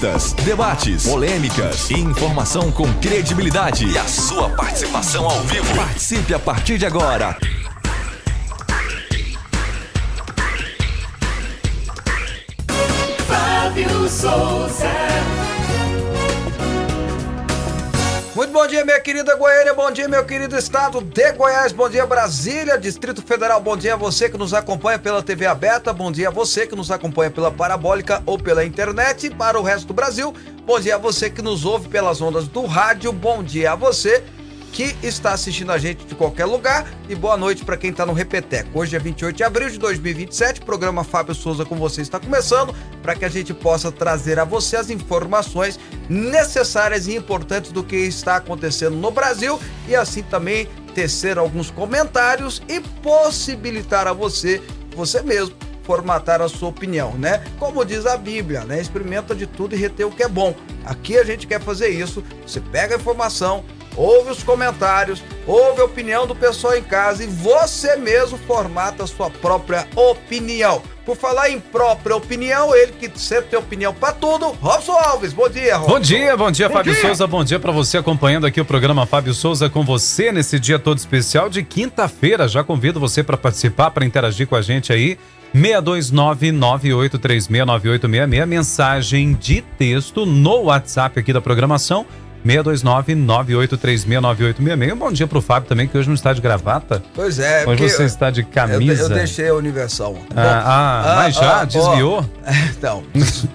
Entrevistas, debates, polêmicas e informação com credibilidade. E a sua participação ao vivo. Participe a partir de agora. Fábio Souza. Muito bom dia, minha querida Goiânia, bom dia, meu querido estado de Goiás, bom dia, Brasília, Distrito Federal, bom dia a você que nos acompanha pela TV aberta, bom dia a você que nos acompanha pela parabólica ou pela internet para o resto do Brasil, bom dia a você que nos ouve pelas ondas do rádio, bom dia a você que está assistindo a gente de qualquer lugar e boa noite para quem está no Repeteco. Hoje é 28 de abril de 2027, o programa Fábio Souza com você está começando para que a gente possa trazer a você as informações necessárias e importantes do que está acontecendo no Brasil e assim também tecer alguns comentários e possibilitar a você, você mesmo, formatar a sua opinião, né? Como diz a Bíblia, né? Experimenta de tudo e reter o que é bom. Aqui a gente quer fazer isso. Você pega a informação, ouve os comentários, ouve a opinião do pessoal em casa e você mesmo formata a sua própria opinião. Por falar em própria opinião, ele que sempre tem opinião para tudo, Robson Alves. Bom dia, Robson. Bom dia, bom dia, Bom Fábio dia. Souza. Bom dia para você acompanhando aqui o programa Fábio Souza com você nesse dia todo especial de quinta-feira. Já convido você para participar, para interagir com a gente aí. 629-9836-9866, mensagem de texto no WhatsApp aqui da programação. 629-9836-9866. Um bom dia pro Fábio também, que hoje não está de gravata. Pois é, Hoje você está de eu, camisa. eu deixei a Universal. Ah, Bom, ah, mas já? ó, Desviou? então,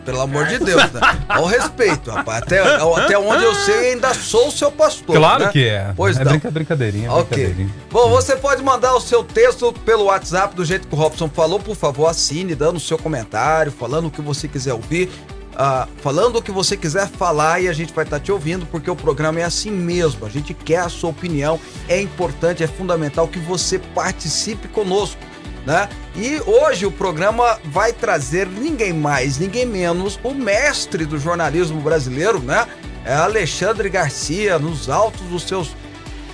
pelo amor de Deus, né? Ao respeito, rapaz. Até, até onde eu sei, ainda sou seu pastor. Claro né? que é. Pois é não. brinca- brincadeirinha, Ok. brincadeirinha. Bom, você pode mandar o seu texto pelo WhatsApp do jeito que o Robson falou. Por favor, assine, dando o seu comentário, falando o que você quiser ouvir, ah, falando o que você quiser falar e a gente vai estar te ouvindo, porque o programa é assim mesmo. A gente quer a sua opinião, é importante, é fundamental que você participe conosco. Né? E hoje o programa vai trazer ninguém mais, ninguém menos, o mestre do jornalismo brasileiro, né? É Alexandre Garcia, nos altos dos seus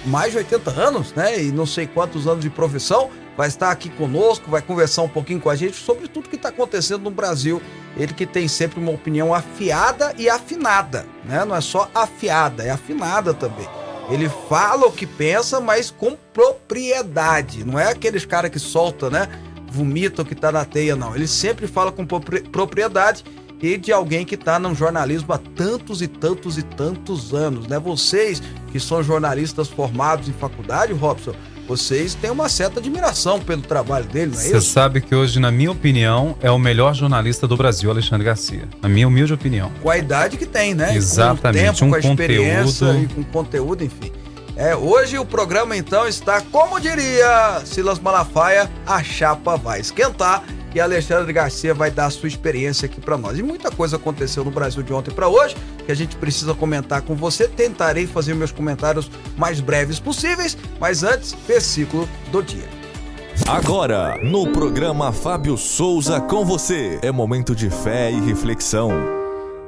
mais de 80 anos, né? E não sei quantos anos de profissão, vai estar aqui conosco, vai conversar um pouquinho com a gente sobre tudo que está acontecendo no Brasil. Ele que tem sempre uma opinião afiada e afinada, né? Não é só afiada, é afinada também. Ele fala o que pensa, mas com propriedade. Não é aqueles cara que solta, né? Vomita o que tá na teia, não. Ele sempre fala com propri- propriedade e de alguém que está no jornalismo há tantos e tantos e tantos anos, né? Vocês que são jornalistas formados em faculdade, Robson, vocês têm uma certa admiração pelo trabalho dele, não é Você isso? sabe que hoje, na minha opinião, é o melhor jornalista do Brasil, Alexandre Garcia. Na minha humilde opinião. Com a idade que tem, né? Exatamente, Com o tempo, um com a experiência conteúdo. e com conteúdo, enfim. É, hoje o programa então está, como diria Silas Malafaia, a chapa vai esquentar e Alexandre Garcia vai dar a sua experiência aqui para nós. E muita coisa aconteceu no Brasil de ontem para hoje que a gente precisa comentar com você. Tentarei fazer meus comentários mais breves possíveis, mas antes, versículo do dia. Agora, no programa Fábio Souza com você. É momento de fé e reflexão.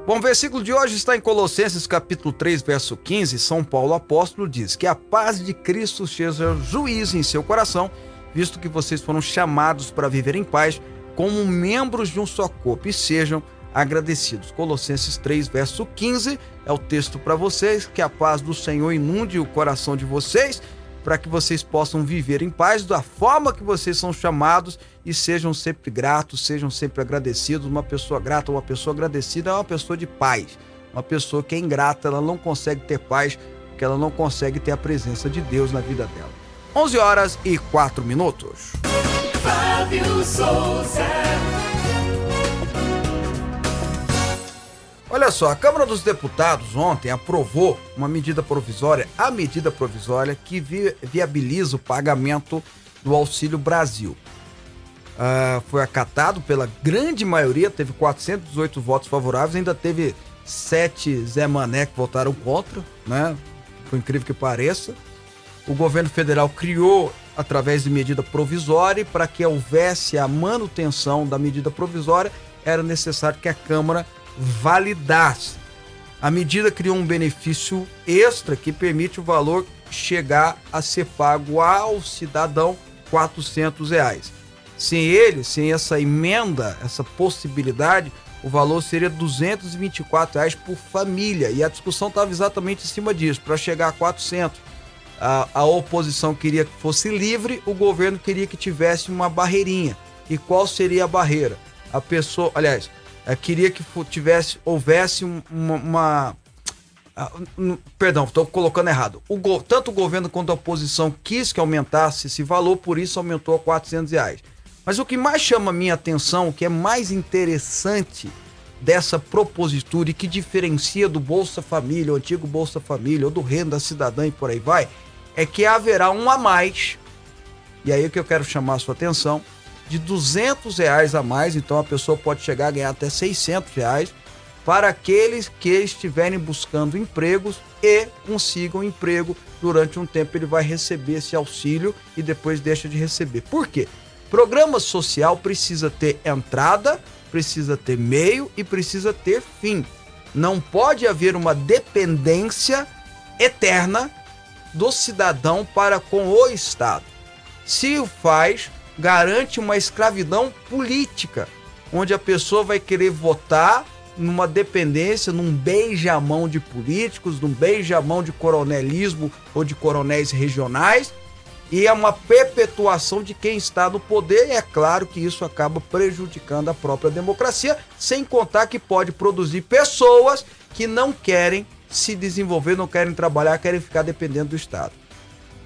Bom, o versículo de hoje está em Colossenses capítulo 3, verso 15. São Paulo apóstolo diz que a paz de Cristo seja juiz em seu coração, visto que vocês foram chamados para viver em paz como membros de um só corpo e sejam agradecidos. Colossenses 3, verso 15 é o texto para vocês. Que a paz do Senhor inunde o coração de vocês, para que vocês possam viver em paz da forma que vocês são chamados e sejam sempre gratos, sejam sempre agradecidos. Uma pessoa grata, uma pessoa agradecida é uma pessoa de paz. Uma pessoa que é ingrata, ela não consegue ter paz, porque ela não consegue ter a presença de Deus na vida dela. 11 horas e 4 minutos. Fábio Souza. Olha só, a Câmara dos Deputados ontem aprovou uma medida provisória, a medida provisória que vi- viabiliza o pagamento do Auxílio Brasil. Ah, foi acatado pela grande maioria, teve 418 votos favoráveis, ainda teve sete Zé Mané que votaram contra, né? Por incrível que pareça. O governo federal criou, através de medida provisória, e para que houvesse a manutenção da medida provisória, era necessário que a Câmara validasse. A medida criou um benefício extra que permite o valor chegar a ser pago ao cidadão 400 reais. Sem ele, sem essa emenda, essa possibilidade, o valor seria 224 reais por família. E a discussão estava exatamente em cima disso, para chegar a 400. A, a oposição queria que fosse livre, o governo queria que tivesse uma barreirinha. E qual seria a barreira? A pessoa, aliás, é, queria que tivesse, houvesse uma, uma ah, perdão, estou colocando errado. O, tanto o governo quanto a oposição quis que aumentasse esse valor, por isso aumentou a 400 reais. Mas o que mais chama a minha atenção, o que é mais interessante dessa propositura e que diferencia do Bolsa Família, o antigo Bolsa Família, ou do Renda Cidadã e por aí vai, é que haverá um a mais, e aí é que eu quero chamar a sua atenção, de 200 reais a mais, então a pessoa pode chegar a ganhar até 600 reais, para aqueles que estiverem buscando empregos e consigam emprego durante um tempo ele vai receber esse auxílio e depois deixa de receber. Por quê? Programa social precisa ter entrada, precisa ter meio e precisa ter fim. Não pode haver uma dependência eterna do cidadão para com o Estado. Se o faz, garante uma escravidão política, onde a pessoa vai querer votar numa dependência, num beijamão de políticos, num beijamão de coronelismo ou de coronéis regionais e é uma perpetuação de quem está no poder, e é claro que isso acaba prejudicando a própria democracia, sem contar que pode produzir pessoas que não querem se desenvolver, não querem trabalhar, querem ficar dependendo do Estado.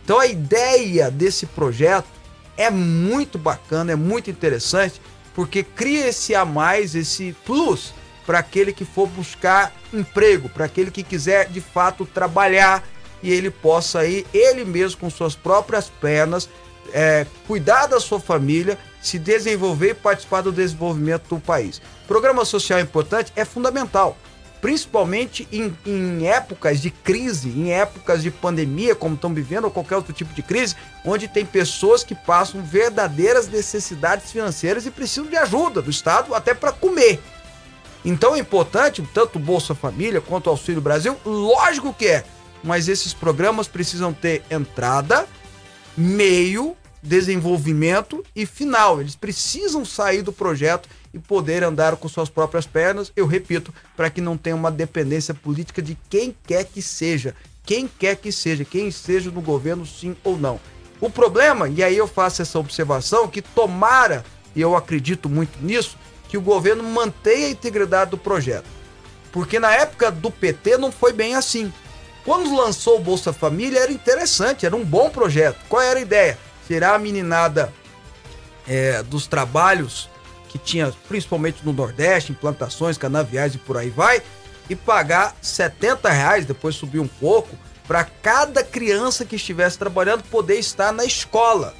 Então a ideia desse projeto é muito bacana, é muito interessante, porque cria esse a mais, esse plus para aquele que for buscar emprego, para aquele que quiser de fato trabalhar, e ele possa ir, ele mesmo com suas próprias pernas, é, cuidar da sua família, se desenvolver e participar do desenvolvimento do país. Programa social importante é fundamental, principalmente em, em épocas de crise, em épocas de pandemia, como estão vivendo, ou qualquer outro tipo de crise, onde tem pessoas que passam verdadeiras necessidades financeiras e precisam de ajuda do Estado até para comer. Então é importante, tanto Bolsa Família quanto Auxílio Brasil, lógico que é mas esses programas precisam ter entrada, meio, desenvolvimento e final. Eles precisam sair do projeto e poder andar com suas próprias pernas, eu repito, para que não tenha uma dependência política de quem quer que seja, quem quer que seja, quem seja no governo, sim ou não. O problema, e aí eu faço essa observação, que tomara, e eu acredito muito nisso, que o governo mantenha a integridade do projeto. Porque na época do PT não foi bem assim. Quando lançou o Bolsa Família era interessante, era um bom projeto. Qual era a ideia? Tirar a meninada é, dos trabalhos que tinha principalmente no Nordeste, implantações, canaviais e por aí vai, e pagar 70 reais, depois subir um pouco, para cada criança que estivesse trabalhando poder estar na escola.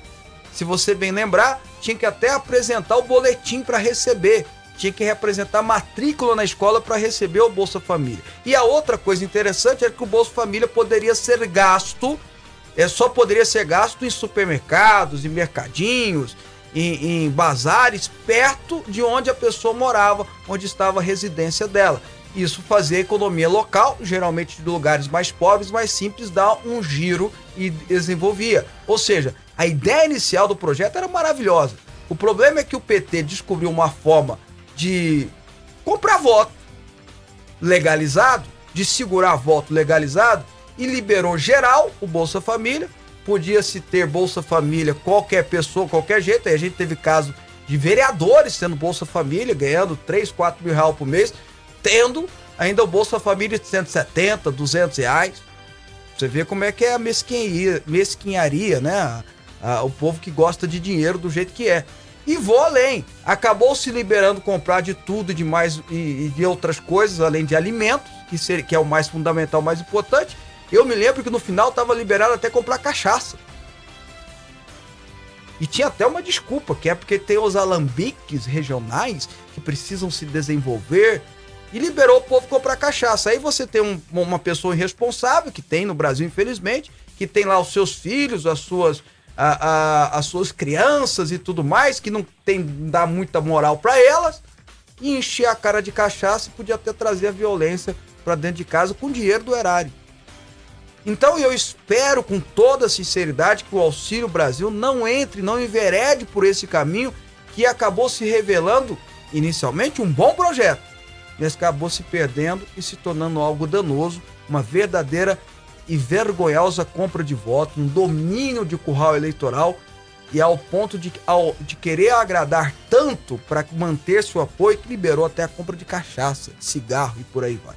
Se você bem lembrar, tinha que até apresentar o boletim para receber tinha que representar matrícula na escola para receber o Bolsa Família. E a outra coisa interessante é que o Bolsa Família poderia ser gasto, é só poderia ser gasto em supermercados, em mercadinhos, em, em bazares perto de onde a pessoa morava, onde estava a residência dela. Isso fazia a economia local, geralmente de lugares mais pobres, mais simples, dar um giro e desenvolvia. Ou seja, a ideia inicial do projeto era maravilhosa. O problema é que o PT descobriu uma forma de comprar voto legalizado, de segurar voto legalizado e liberou geral o Bolsa Família. Podia-se ter Bolsa Família qualquer pessoa, qualquer jeito. Aí a gente teve caso de vereadores tendo Bolsa Família, ganhando 3, 4 mil reais por mês, tendo ainda o Bolsa Família de 170, 200 reais. Você vê como é que é a mesquinharia, mesquinharia né? o povo que gosta de dinheiro do jeito que é. E vou além. Acabou se liberando comprar de tudo de mais, e, e de outras coisas, além de alimentos, que, ser, que é o mais fundamental, mais importante. Eu me lembro que no final estava liberado até comprar cachaça. E tinha até uma desculpa, que é porque tem os alambiques regionais que precisam se desenvolver. E liberou o povo comprar cachaça. Aí você tem um, uma pessoa irresponsável, que tem no Brasil, infelizmente, que tem lá os seus filhos, as suas a, a, as suas crianças e tudo mais, que não tem dá muita moral para elas, e encher a cara de cachaça e podia até trazer a violência para dentro de casa com dinheiro do erário. Então eu espero com toda sinceridade que o Auxílio Brasil não entre, não enverede por esse caminho que acabou se revelando inicialmente um bom projeto mas acabou se perdendo e se tornando algo danoso, uma verdadeira e vergonhosa compra de votos, um domínio de curral eleitoral e ao ponto de, ao, de querer agradar tanto para manter seu apoio que liberou até a compra de cachaça, cigarro e por aí vai.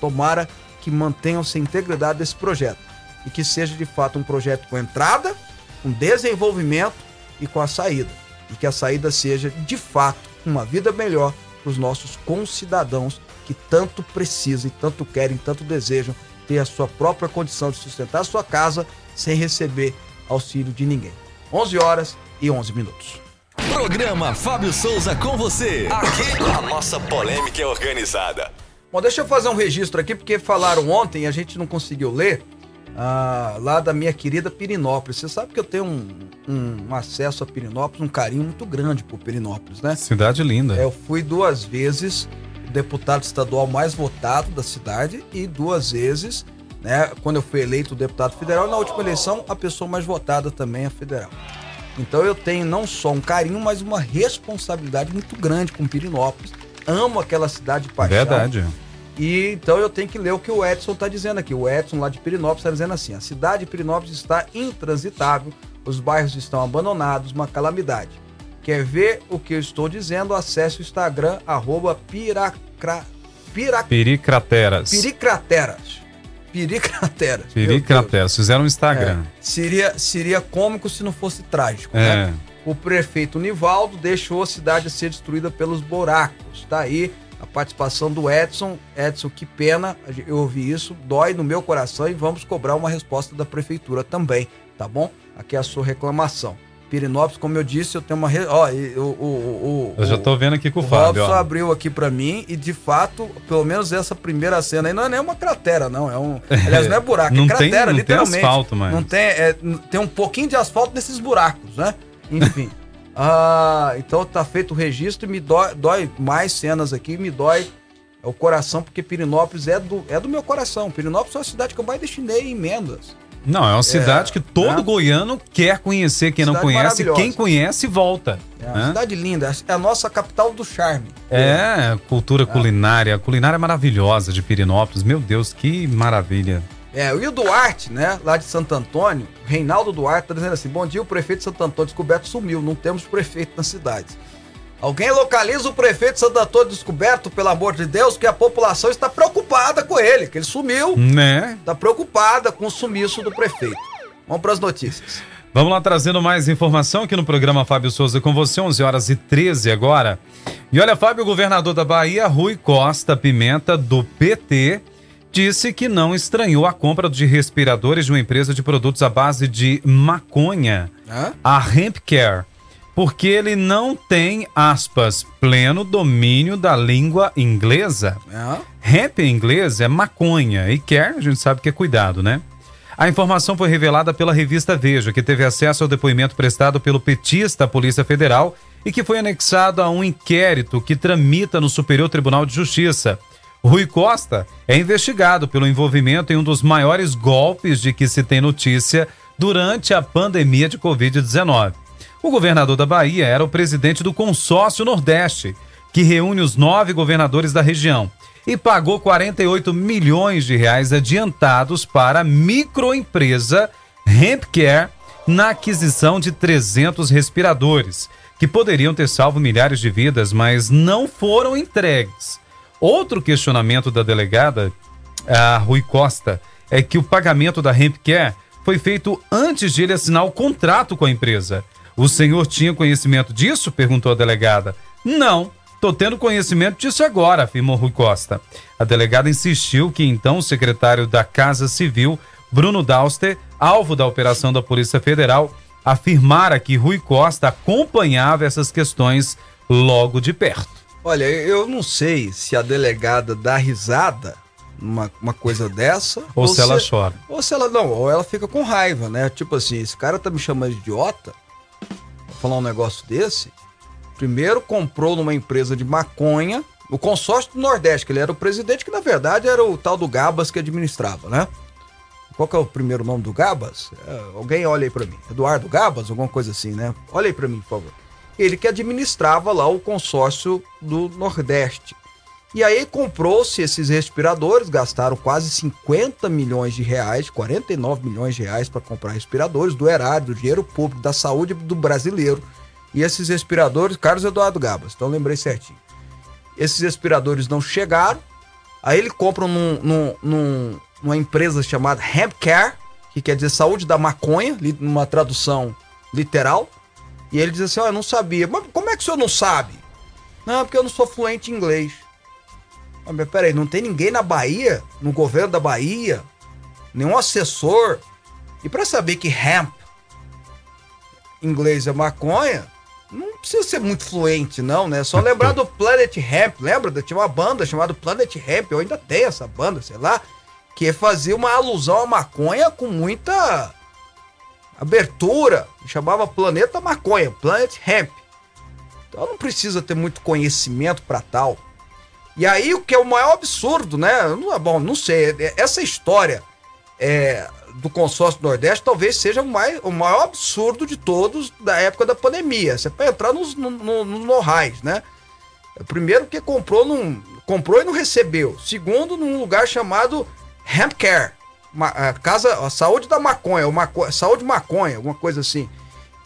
Tomara que mantenham-se a integridade desse projeto e que seja de fato um projeto com entrada, com desenvolvimento e com a saída. E que a saída seja de fato uma vida melhor para os nossos concidadãos que tanto precisam tanto querem, tanto desejam ter a sua própria condição de sustentar a sua casa sem receber auxílio de ninguém. 11 horas e 11 minutos. Programa Fábio Souza com você. Aqui a nossa polêmica é organizada. Bom, deixa eu fazer um registro aqui, porque falaram ontem a gente não conseguiu ler, ah, lá da minha querida Pirinópolis. Você sabe que eu tenho um, um acesso a Pirinópolis, um carinho muito grande por Pirinópolis, né? Cidade linda. É, eu fui duas vezes deputado estadual mais votado da cidade e duas vezes, né, quando eu fui eleito deputado federal, na última eleição, a pessoa mais votada também é federal. Então eu tenho não só um carinho, mas uma responsabilidade muito grande com Pirinópolis. Amo aquela cidade de paixão. Verdade. E então eu tenho que ler o que o Edson está dizendo aqui. O Edson lá de Pirinópolis está dizendo assim: a cidade de Pirinópolis está intransitável, os bairros estão abandonados, uma calamidade. Quer ver o que eu estou dizendo? Acesse o Instagram, arroba piracra, pirac, Piricrateras. piricrateras. Piricrateras. Piricrateras. Fizeram um. Instagram. É, seria, seria cômico se não fosse trágico, É. né? O prefeito Nivaldo deixou a cidade ser destruída pelos buracos. Tá aí a participação do Edson. Edson, que pena, eu ouvi isso, dói no meu coração e vamos cobrar uma resposta da prefeitura também, tá bom? Aqui é a sua reclamação. Pirinópolis, como eu disse, eu tenho uma. Re... Ó, o, o, o, Eu já tô vendo aqui com o o Fábio, Robson ó. abriu aqui pra mim e de fato, pelo menos essa primeira cena aí não é nem uma cratera, não. É um. Aliás, não é buraco, Não é tem- cratera, não tem literalmente. asfalto, mas- Não tem. é, n- tem um pouquinho de asfalto nesses buracos, né? Enfim. ah, então tá feito o registro e me dói, dói mais cenas aqui, me dói o coração, porque Pirinópolis é do, é do meu coração. Pirinópolis é uma cidade que eu mais destinei em emendas. Não, é uma cidade que todo né? goiano quer conhecer. Quem não Cidade conhece, maravilhosa. quem conhece, volta. É uma né? cidade linda, é a nossa capital do charme. É, cultura culinária. A culinária é maravilhosa de Pirinópolis. Meu Deus, que maravilha. É, e o Duarte, né, lá de Santo Antônio, Reinaldo Duarte, tá dizendo assim: bom dia, o prefeito de Santo Antônio descoberto sumiu, não temos prefeito na cidade. Alguém localiza o prefeito de Santo Antônio descoberto, pelo amor de Deus, que a população está preocupada com ele, que ele sumiu, Né? está preocupada com o sumiço do prefeito. Vamos para as notícias. Vamos lá trazendo mais informação aqui no programa Fábio Souza com você, 11 horas e 13 agora. E olha, Fábio, o governador da Bahia, Rui Costa Pimenta, do PT, disse que não estranhou a compra de respiradores de uma empresa de produtos à base de maconha, Hã? a Hempcare, porque ele não tem, aspas, pleno domínio da língua inglesa. Hã? Hemp em inglês é maconha e care a gente sabe que é cuidado, né? A informação foi revelada pela revista Veja, que teve acesso ao depoimento prestado pelo petista à Polícia Federal e que foi anexado a um inquérito que tramita no Superior Tribunal de Justiça. Rui Costa é investigado pelo envolvimento em um dos maiores golpes de que se tem notícia durante a pandemia de Covid-19. O governador da Bahia era o presidente do Consórcio Nordeste, que reúne os nove governadores da região, e pagou 48 milhões de reais adiantados para a microempresa Hempcare na aquisição de 300 respiradores, que poderiam ter salvo milhares de vidas, mas não foram entregues. Outro questionamento da delegada, a Rui Costa, é que o pagamento da Hempcare foi feito antes de ele assinar o contrato com a empresa. O senhor tinha conhecimento disso? perguntou a delegada. Não, tô tendo conhecimento disso agora, afirmou Rui Costa. A delegada insistiu que então o secretário da Casa Civil, Bruno Dauster, alvo da operação da Polícia Federal, afirmara que Rui Costa acompanhava essas questões logo de perto. Olha, eu não sei se a delegada dá risada numa uma coisa dessa. Ou, se ela chora. Ou se ela não, ou ela fica com raiva, né? Tipo assim, esse cara tá me chamando de idiota pra falar um negócio desse. Primeiro comprou numa empresa de maconha, o consórcio do Nordeste, que ele era o presidente, que na verdade era o tal do Gabas que administrava, né? Qual que é o primeiro nome do Gabas? É, alguém olha aí pra mim. Eduardo Gabas, alguma coisa assim, né? Olha aí pra mim, por favor. Ele que administrava lá o consórcio do Nordeste. E aí comprou-se esses respiradores, gastaram quase 50 milhões de reais, 49 milhões de reais para comprar respiradores do erário, do dinheiro público, da saúde do brasileiro. E esses respiradores, Carlos Eduardo Gabas, então lembrei certinho. Esses respiradores não chegaram, aí ele compra num, num, num, numa empresa chamada Hemp Care, que quer dizer saúde da maconha, numa tradução literal. E ele diz assim: Ó, oh, eu não sabia. Mas como é que o senhor não sabe? Não, porque eu não sou fluente em inglês. Ah, mas peraí, não tem ninguém na Bahia, no governo da Bahia, nenhum assessor. E para saber que hemp, inglês é maconha, não precisa ser muito fluente, não, né? Só lembrar do Planet Hemp, lembra? Tinha uma banda chamada Planet Hemp, eu ainda tenho essa banda, sei lá, que fazia uma alusão à maconha com muita abertura, chamava Planeta Maconha, Planet Hemp. Então não precisa ter muito conhecimento para tal. E aí o que é o maior absurdo, né? É bom, não sei. É, essa história é, do consórcio Nordeste talvez seja o, mais, o maior absurdo de todos da época da pandemia. Você pode entrar nos, no, no, nos né? Primeiro que comprou, num, comprou e não recebeu. Segundo, num lugar chamado Hemp Care. Ma, a casa, a saúde da maconha, saúde maconha, alguma coisa assim.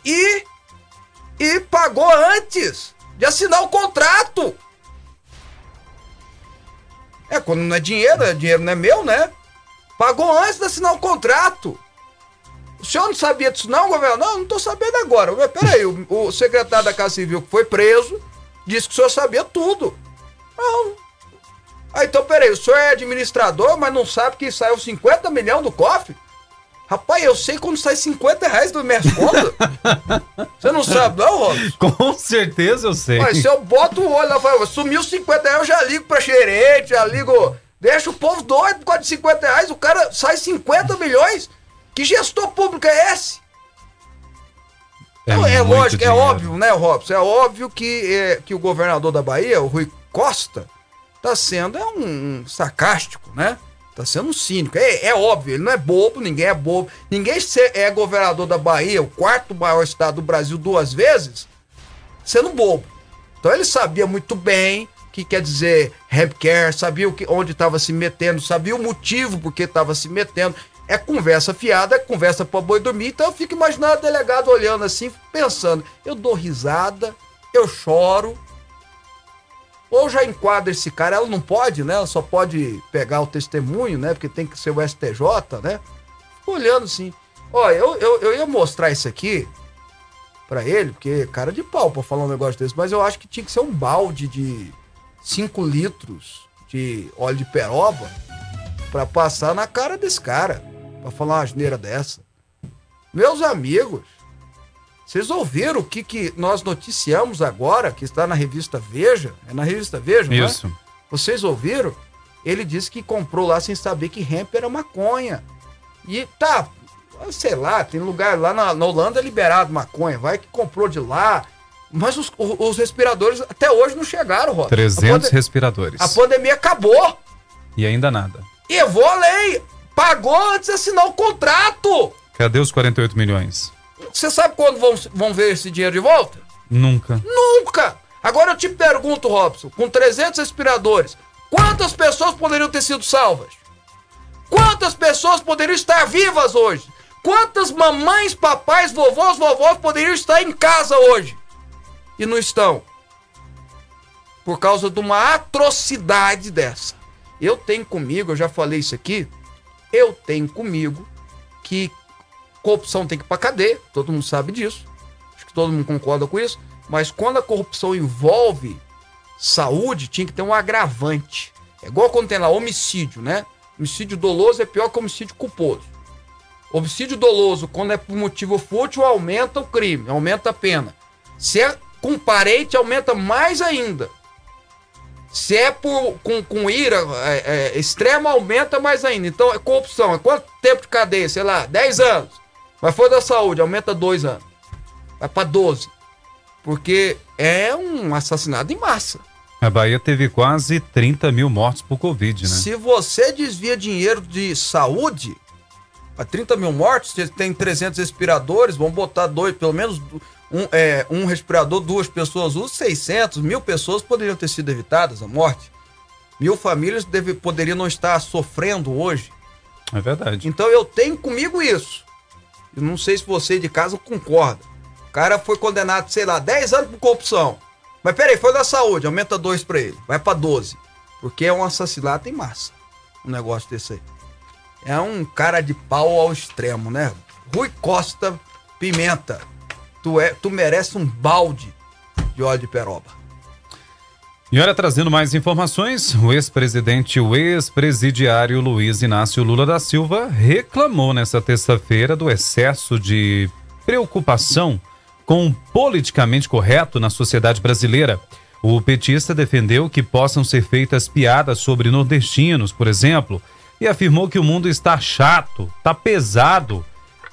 E, e pagou antes de assinar o contrato. É, quando não é dinheiro, é dinheiro não é meu, né? Pagou antes de assinar o contrato. O senhor não sabia disso não, governo? Não, não tô sabendo agora. Peraí, o, o secretário da Casa Civil que foi preso disse que o senhor sabia tudo. Não. Ah, então peraí, o senhor é administrador, mas não sabe que saiu 50 milhões do cofre? Rapaz, eu sei quando sai 50 reais do minhas contas. Você não sabe, não, Robson? Com certeza eu sei. Mas se eu boto o olho lá, falo, sumiu 50 reais, eu já ligo pra gerente, já ligo. Deixa o povo doido por causa de 50 reais, o cara sai 50 milhões. Que gestor público é esse? É, é lógico, é dinheiro. é óbvio, né, Robson? É óbvio que, é, que o governador da Bahia, o Rui Costa, tá sendo é um, um sarcástico, né? Tá sendo um cínico. É, é, óbvio, ele não é bobo, ninguém é bobo. Ninguém é governador da Bahia, o quarto maior estado do Brasil duas vezes, sendo bobo. Então ele sabia muito bem o que quer dizer healthcare, sabia o que, onde estava se metendo, sabia o motivo por que estava se metendo. É conversa fiada, é conversa para boi dormir. Então eu fico imaginando o delegado olhando assim, pensando: eu dou risada, eu choro, ou já enquadra esse cara, ela não pode, né? Ela só pode pegar o testemunho, né? Porque tem que ser o STJ, né? Olhando assim. Ó, eu, eu, eu ia mostrar isso aqui para ele, porque cara de pau pra falar um negócio desse, mas eu acho que tinha que ser um balde de 5 litros de óleo de peroba para passar na cara desse cara, para falar uma asneira dessa. Meus amigos, vocês ouviram o que, que nós noticiamos agora, que está na revista Veja? É na revista Veja, Isso. Não é? Vocês ouviram? Ele disse que comprou lá sem saber que hemp era maconha. E tá, sei lá, tem lugar lá na, na Holanda é liberado maconha, vai que comprou de lá. Mas os, os respiradores até hoje não chegaram, Rod. 300 a respiradores. A pandemia acabou. E ainda nada. E eu vou além. Pagou antes de assinar o contrato. Cadê os 48 milhões? Você sabe quando vão, vão ver esse dinheiro de volta? Nunca. Nunca! Agora eu te pergunto, Robson, com 300 respiradores, quantas pessoas poderiam ter sido salvas? Quantas pessoas poderiam estar vivas hoje? Quantas mamães, papais, vovós, vovós poderiam estar em casa hoje? E não estão. Por causa de uma atrocidade dessa. Eu tenho comigo, eu já falei isso aqui, eu tenho comigo que Corrupção tem que ir pra cadeia, todo mundo sabe disso. Acho que todo mundo concorda com isso. Mas quando a corrupção envolve saúde, tinha que ter um agravante. É igual quando tem lá homicídio, né? Homicídio doloso é pior que homicídio culposo. Homicídio doloso, quando é por motivo fútil, aumenta o crime, aumenta a pena. Se é com parente, aumenta mais ainda. Se é por, com, com ira é, é, extrema, aumenta mais ainda. Então, é corrupção. É quanto tempo de cadeia? Sei lá, 10 anos. Mas foi da saúde, aumenta dois anos. Vai para 12. Porque é um assassinato em massa. A Bahia teve quase 30 mil mortos por Covid, né? Se você desvia dinheiro de saúde, para 30 mil mortos, você tem 300 respiradores, vão botar dois, pelo menos um, é, um respirador, duas pessoas usam, 600, mil pessoas poderiam ter sido evitadas a morte. Mil famílias deve, poderiam não estar sofrendo hoje. É verdade. Então eu tenho comigo isso. Eu não sei se você de casa concorda. O cara foi condenado, sei lá, 10 anos por corrupção. Mas peraí, foi da saúde, aumenta dois pra ele. Vai pra 12. Porque é um assassinato em massa. Um negócio desse aí. É um cara de pau ao extremo, né? Rui Costa Pimenta. Tu, é, tu merece um balde de óleo de peroba. E olha, trazendo mais informações, o ex-presidente, o ex-presidiário Luiz Inácio Lula da Silva reclamou nesta terça-feira do excesso de preocupação com o politicamente correto na sociedade brasileira. O petista defendeu que possam ser feitas piadas sobre nordestinos, por exemplo, e afirmou que o mundo está chato, está pesado.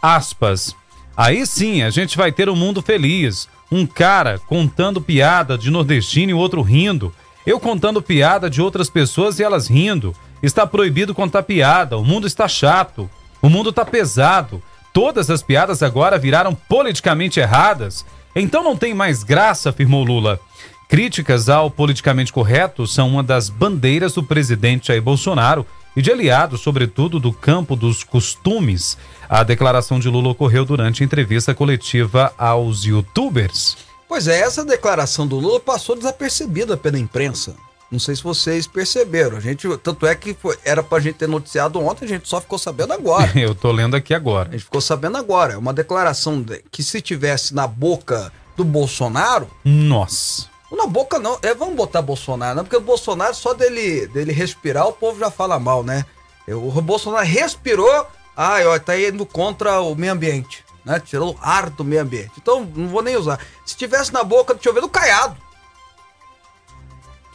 Aspas. Aí sim, a gente vai ter um mundo feliz um cara contando piada de nordestino e outro rindo. Eu contando piada de outras pessoas e elas rindo. Está proibido contar piada. O mundo está chato. O mundo está pesado. Todas as piadas agora viraram politicamente erradas. Então não tem mais graça, afirmou Lula. Críticas ao politicamente correto são uma das bandeiras do presidente Jair Bolsonaro e de aliados, sobretudo do campo dos costumes. A declaração de Lula ocorreu durante entrevista coletiva aos youtubers. Pois é, essa declaração do Lula passou desapercebida pela imprensa. Não sei se vocês perceberam. A gente, tanto é que foi, era pra gente ter noticiado ontem, a gente só ficou sabendo agora. Eu tô lendo aqui agora. A gente ficou sabendo agora. É uma declaração de, que se tivesse na boca do Bolsonaro. Nossa. Na boca não. É, vamos botar Bolsonaro, não, porque o Bolsonaro, só dele, dele respirar, o povo já fala mal, né? O Bolsonaro respirou, ah, ó, tá indo contra o meio ambiente, né? Tirou o ar do meio ambiente. Então, não vou nem usar. Se tivesse na boca, deixa eu ver, do Caiado.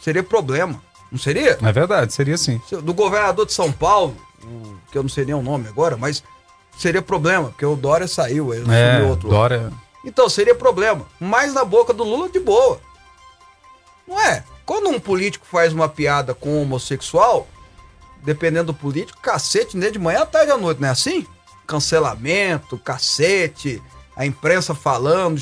Seria problema. Não seria? É verdade, seria sim. Do governador de São Paulo, que eu não sei nem o nome agora, mas seria problema, porque o Dória saiu, ele é, outro. Dória. Então, seria problema. Mas na boca do Lula, de boa. Não é? Quando um político faz uma piada com um homossexual, dependendo do político, cacete nele de manhã à tarde à noite, não é assim? Cancelamento, cacete, a imprensa falando,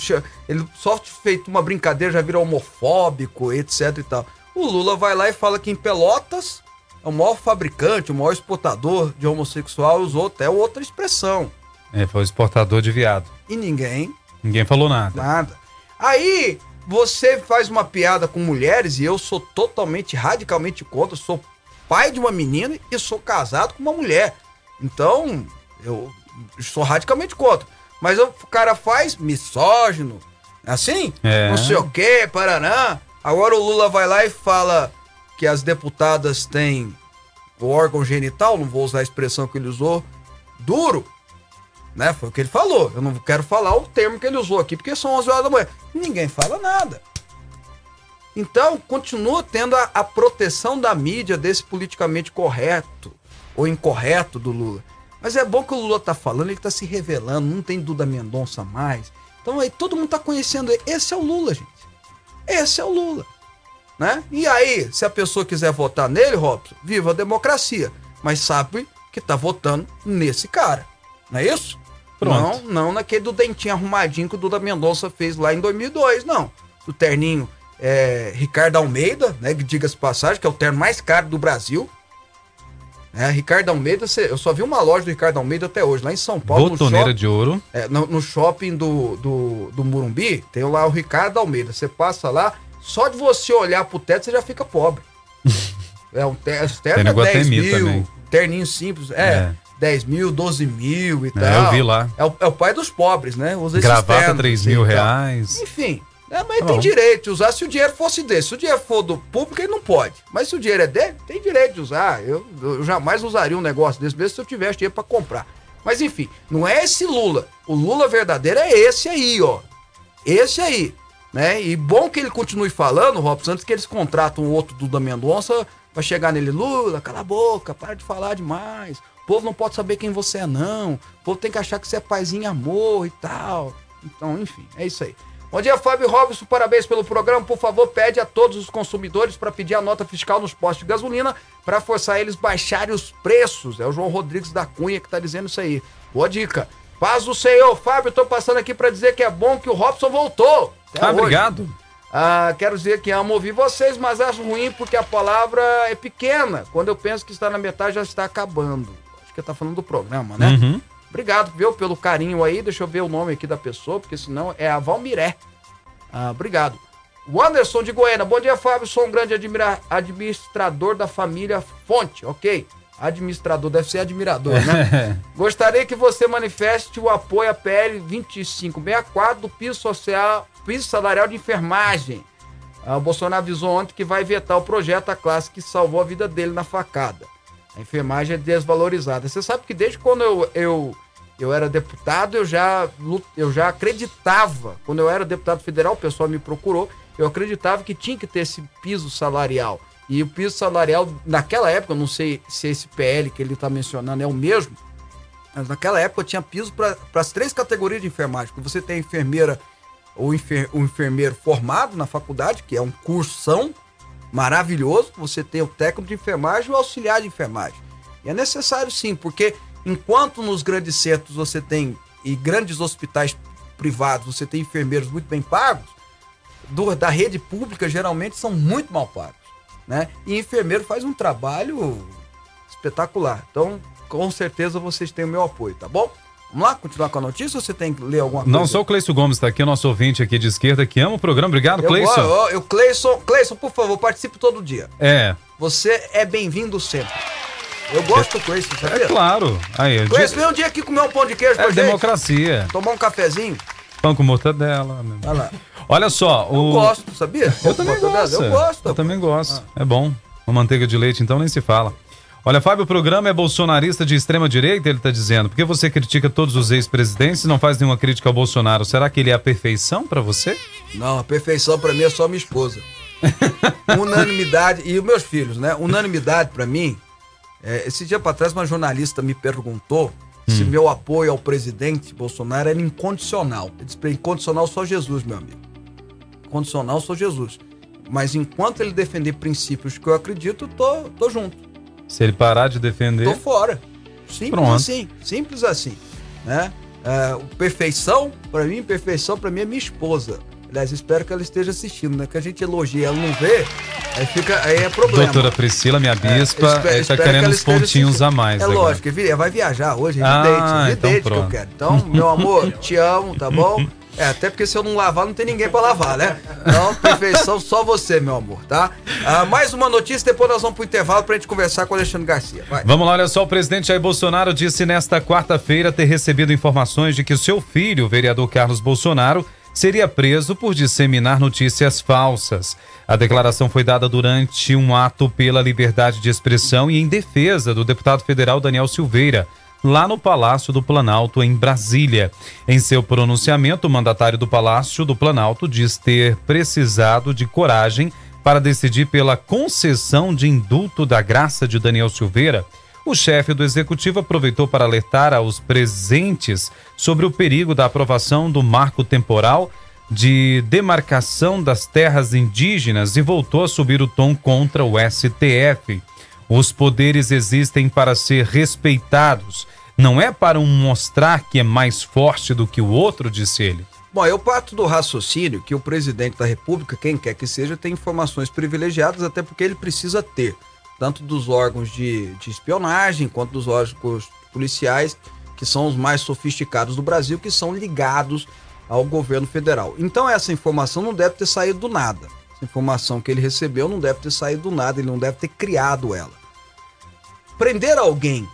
ele só feito uma brincadeira já vira homofóbico, etc e tal. O Lula vai lá e fala que em Pelotas é o maior fabricante, o maior exportador de homossexual, usou até outra expressão. É, foi o exportador de viado. E ninguém. Ninguém falou nada. Nada. Aí você faz uma piada com mulheres e eu sou totalmente, radicalmente contra. Sou pai de uma menina e sou casado com uma mulher. Então, eu sou radicalmente contra. Mas o cara faz misógino, assim? É. Não sei o quê, Paraná. Agora o Lula vai lá e fala que as deputadas têm o órgão genital, não vou usar a expressão que ele usou, duro. Né? Foi o que ele falou. Eu não quero falar o termo que ele usou aqui, porque são 11 horas da manhã. Ninguém fala nada. Então, continua tendo a, a, proteção da mídia desse politicamente correto ou incorreto do Lula. Mas é bom que o Lula tá falando, ele tá se revelando, não tem Duda Mendonça mais. Então aí todo mundo tá conhecendo ele. Esse é o Lula, gente. Esse é o Lula. Né? E aí, se a pessoa quiser votar nele, Robson, viva a democracia. Mas sabe que tá votando nesse cara. Não é isso? Pronto. Não, não naquele do dentinho arrumadinho que o Duda Mendonça fez lá em 2002, não. O terninho é, Ricardo Almeida, né? Que diga-se passagem, que é o terno mais caro do Brasil. É, Ricardo Almeida, eu só vi uma loja do Ricardo Almeida até hoje, lá em São Paulo. Botoneira shopping, de ouro. É, no, no, shopping do, do, do Murumbi, tem lá o Ricardo Almeida. Você passa lá, só de você olhar pro teto, você já fica pobre. é um terno, terno é 10 mil, também. terninho simples. É, é. 10 mil, 12 mil e é, tal. Eu vi lá. É o, é o pai dos pobres, né? Usa Gravata ternos, 3 mil reais. Enfim, é, mas tá tem direito de usar se o dinheiro fosse desse. Se o dinheiro for do público, ele não pode. Mas se o dinheiro é dele, tem direito de usar. Eu, eu jamais usaria um negócio desse mesmo se eu tivesse dinheiro para comprar. Mas enfim, não é esse Lula. O Lula verdadeiro é esse aí, ó. Esse aí. Né? E bom que ele continue falando, Robson, antes que eles contratam o outro Duda Mendonça pra chegar nele, Lula, cala a boca, para de falar demais. O povo não pode saber quem você é, não. O povo tem que achar que você é paizinho amor e tal. Então, enfim, é isso aí. Bom dia, Fábio Robson. Parabéns pelo programa. Por favor, pede a todos os consumidores para pedir a nota fiscal nos postos de gasolina para forçar eles baixarem os preços. É o João Rodrigues da Cunha que está dizendo isso aí. Boa dica. Paz do Senhor, Fábio. Estou passando aqui para dizer que é bom que o Robson voltou. Ah, obrigado. Ah, quero dizer que amo ouvir vocês, mas acho ruim porque a palavra é pequena. Quando eu penso que está na metade, já está acabando. Acho que tá falando do programa, né? Uhum. Obrigado, viu, pelo carinho aí. Deixa eu ver o nome aqui da pessoa, porque senão é a Valmiré. Ah, obrigado. O Anderson de Goiânia. Bom dia, Fábio. Sou um grande admira- administrador da família Fonte. Ok. Administrador, deve ser admirador, né? Gostaria que você manifeste o apoio à PL 2564 do piso social, piso salarial de enfermagem. Ah, o Bolsonaro avisou ontem que vai vetar o projeto da classe que salvou a vida dele na facada. A enfermagem é desvalorizada. Você sabe que desde quando eu, eu, eu era deputado, eu já, eu já acreditava. Quando eu era deputado federal, o pessoal me procurou. Eu acreditava que tinha que ter esse piso salarial. E o piso salarial, naquela época, eu não sei se esse PL que ele está mencionando é o mesmo, mas naquela época tinha piso para as três categorias de enfermagem. Você tem a enfermeira ou enfer, o enfermeiro formado na faculdade, que é um cursão maravilhoso. Você tem o técnico de enfermagem e o auxiliar de enfermagem. E é necessário sim, porque enquanto nos grandes centros você tem, e grandes hospitais privados, você tem enfermeiros muito bem pagos, do- da rede pública geralmente são muito mal pagos. Né? E enfermeiro faz um trabalho espetacular. Então, com certeza vocês têm o meu apoio, tá bom? Vamos lá, continuar com a notícia ou você tem que ler alguma coisa? Não só o Cleison Gomes está aqui, o nosso ouvinte aqui de esquerda que ama o programa. Obrigado, eu, Cleison. eu, eu, Cleison, Cleison, por favor, participe todo dia. É, Você é bem-vindo sempre. Eu gosto do Cleison, sabia? é claro. Aí, é, Cleison, vem um dia aqui comer um pão de queijo com é a gente. democracia. Tomar um cafezinho. Pão com mortadela. né? Olha lá. Olha só, Eu o... gosto, sabia? Eu também gosto. Eu gosto. Eu também gosto. É bom. Uma manteiga de leite, então, nem se fala. Olha, Fábio, o programa é bolsonarista de extrema direita, ele tá dizendo. Por que você critica todos os ex-presidentes e não faz nenhuma crítica ao Bolsonaro? Será que ele é a perfeição pra você? Não, a perfeição pra mim é só minha esposa. Unanimidade, e os meus filhos, né? Unanimidade pra mim. é, esse dia pra trás, uma jornalista me perguntou se meu apoio ao presidente Bolsonaro era incondicional. Eu disse ele, incondicional só Jesus, meu amigo. Incondicional só Jesus. Mas enquanto ele defender princípios que eu acredito, tô, tô junto. Se ele parar de defender. Tô fora. Simples Pronto. assim. Simples assim. Né? É, perfeição, pra mim, perfeição pra mim é minha esposa. Aliás, espero que ela esteja assistindo, né? Que a gente elogia, ela não vê, aí fica, aí é problema. Doutora Priscila, minha bispa, É, é, espero- tá que querendo ela uns pontinhos assistindo. a mais. É agora. lógico, vai viajar hoje, é Ah, evidente, então que eu quero. Então, meu amor, te amo, tá bom? É, até porque se eu não lavar, não tem ninguém pra lavar, né? Então, perfeição só você, meu amor, tá? Ah, mais uma notícia, depois nós vamos pro intervalo pra gente conversar com o Alexandre Garcia. Vai. Vamos lá, olha só, o presidente Jair Bolsonaro disse nesta quarta-feira ter recebido informações de que o seu filho, o vereador Carlos Bolsonaro, seria preso por disseminar notícias falsas. A declaração foi dada durante um ato pela liberdade de expressão e em defesa do deputado federal Daniel Silveira, lá no Palácio do Planalto, em Brasília. Em seu pronunciamento, o mandatário do Palácio do Planalto diz ter precisado de coragem para decidir pela concessão de indulto da graça de Daniel Silveira. O chefe do executivo aproveitou para alertar aos presentes sobre o perigo da aprovação do marco temporal de demarcação das terras indígenas e voltou a subir o tom contra o STF. Os poderes existem para ser respeitados, não é para um mostrar que é mais forte do que o outro, disse ele. Bom, eu parto do raciocínio que o presidente da República, quem quer que seja, tem informações privilegiadas, até porque ele precisa ter, tanto dos órgãos de, de espionagem quanto dos órgãos policiais, que são os mais sofisticados do Brasil, que são ligados ao governo federal. Então, essa informação não deve ter saído do nada. Informação que ele recebeu não deve ter saído do nada, ele não deve ter criado ela. Prender alguém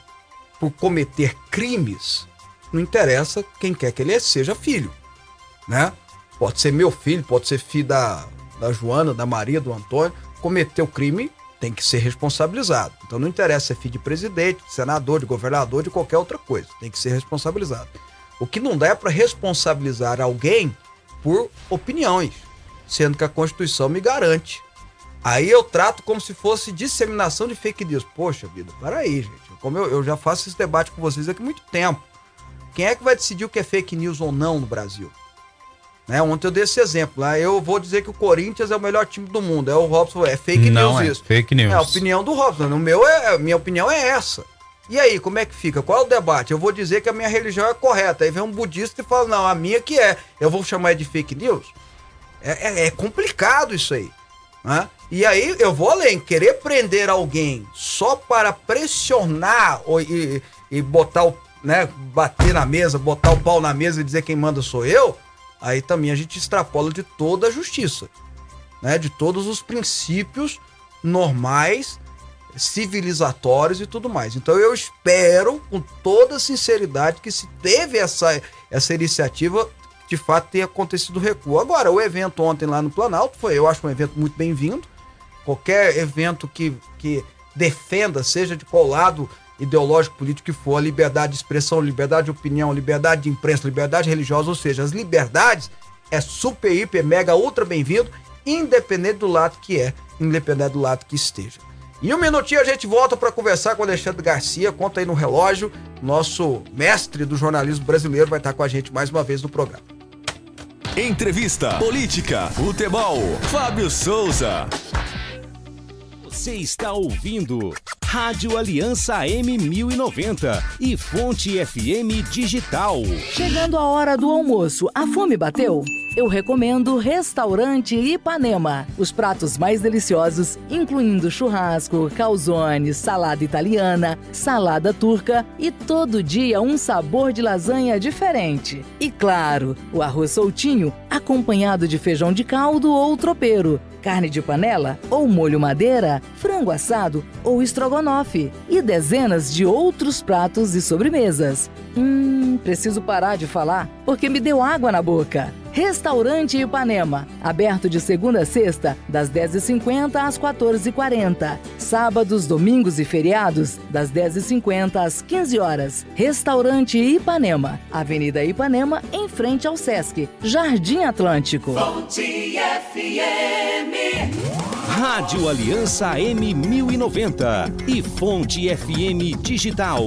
por cometer crimes não interessa quem quer que ele seja filho né? Pode ser meu filho, pode ser filho da, da Joana, da Maria, do Antônio. Cometeu crime, tem que ser responsabilizado. Então não interessa se é filho de presidente, de senador, de governador, de qualquer outra coisa. Tem que ser responsabilizado. O que não dá é para responsabilizar alguém por opiniões, sendo que a Constituição me garante. Aí eu trato como se fosse disseminação de fake news. Poxa vida, peraí, gente. Como eu, eu já faço esse debate com vocês aqui há muito tempo. Quem é que vai decidir o que é fake news ou não no Brasil? Né? Ontem eu dei esse exemplo. Lá eu vou dizer que o Corinthians é o melhor time do mundo. É o Robson, é fake Não news é isso. fake news. É a opinião do Robson. No meu, é, minha opinião é essa. E aí, como é que fica? Qual é o debate? Eu vou dizer que a minha religião é correta. Aí vem um budista e fala, não, a minha que é. Eu vou chamar de fake news? É, é, é complicado isso aí. Né? E aí eu vou além, querer prender alguém só para pressionar ou, e, e botar o, né, bater na mesa, botar o pau na mesa e dizer quem manda sou eu, aí também a gente extrapola de toda a justiça, né, de todos os princípios normais, civilizatórios e tudo mais. Então eu espero com toda sinceridade que se teve essa, essa iniciativa de fato tenha acontecido recuo. Agora, o evento ontem lá no Planalto foi, eu acho um evento muito bem-vindo. Qualquer evento que, que defenda, seja de qual lado ideológico político que for, a liberdade de expressão, liberdade de opinião, liberdade de imprensa, liberdade religiosa, ou seja, as liberdades é super, hiper, mega, ultra bem-vindo, independente do lado que é, independente do lado que esteja. E um minutinho a gente volta para conversar com o Alexandre Garcia, conta aí no relógio, nosso mestre do jornalismo brasileiro vai estar com a gente mais uma vez no programa. Entrevista, política, futebol. Fábio Souza. Você está ouvindo Rádio Aliança M1090 e Fonte FM Digital. Chegando a hora do almoço, a fome bateu? Eu recomendo Restaurante Ipanema. Os pratos mais deliciosos, incluindo churrasco, calzone, salada italiana, salada turca e todo dia um sabor de lasanha diferente. E claro, o arroz soltinho, acompanhado de feijão de caldo ou tropeiro carne de panela ou molho madeira, frango assado ou estrogonofe e dezenas de outros pratos e sobremesas. Hum, preciso parar de falar porque me deu água na boca. Restaurante Ipanema, aberto de segunda a sexta, das 10h50 às 14h40. Sábados, domingos e feriados, das 10h50 às 15 horas. Restaurante Ipanema, Avenida Ipanema, em frente ao Sesc, Jardim Atlântico. Fonte FM. Rádio Aliança M1090 e Fonte FM Digital.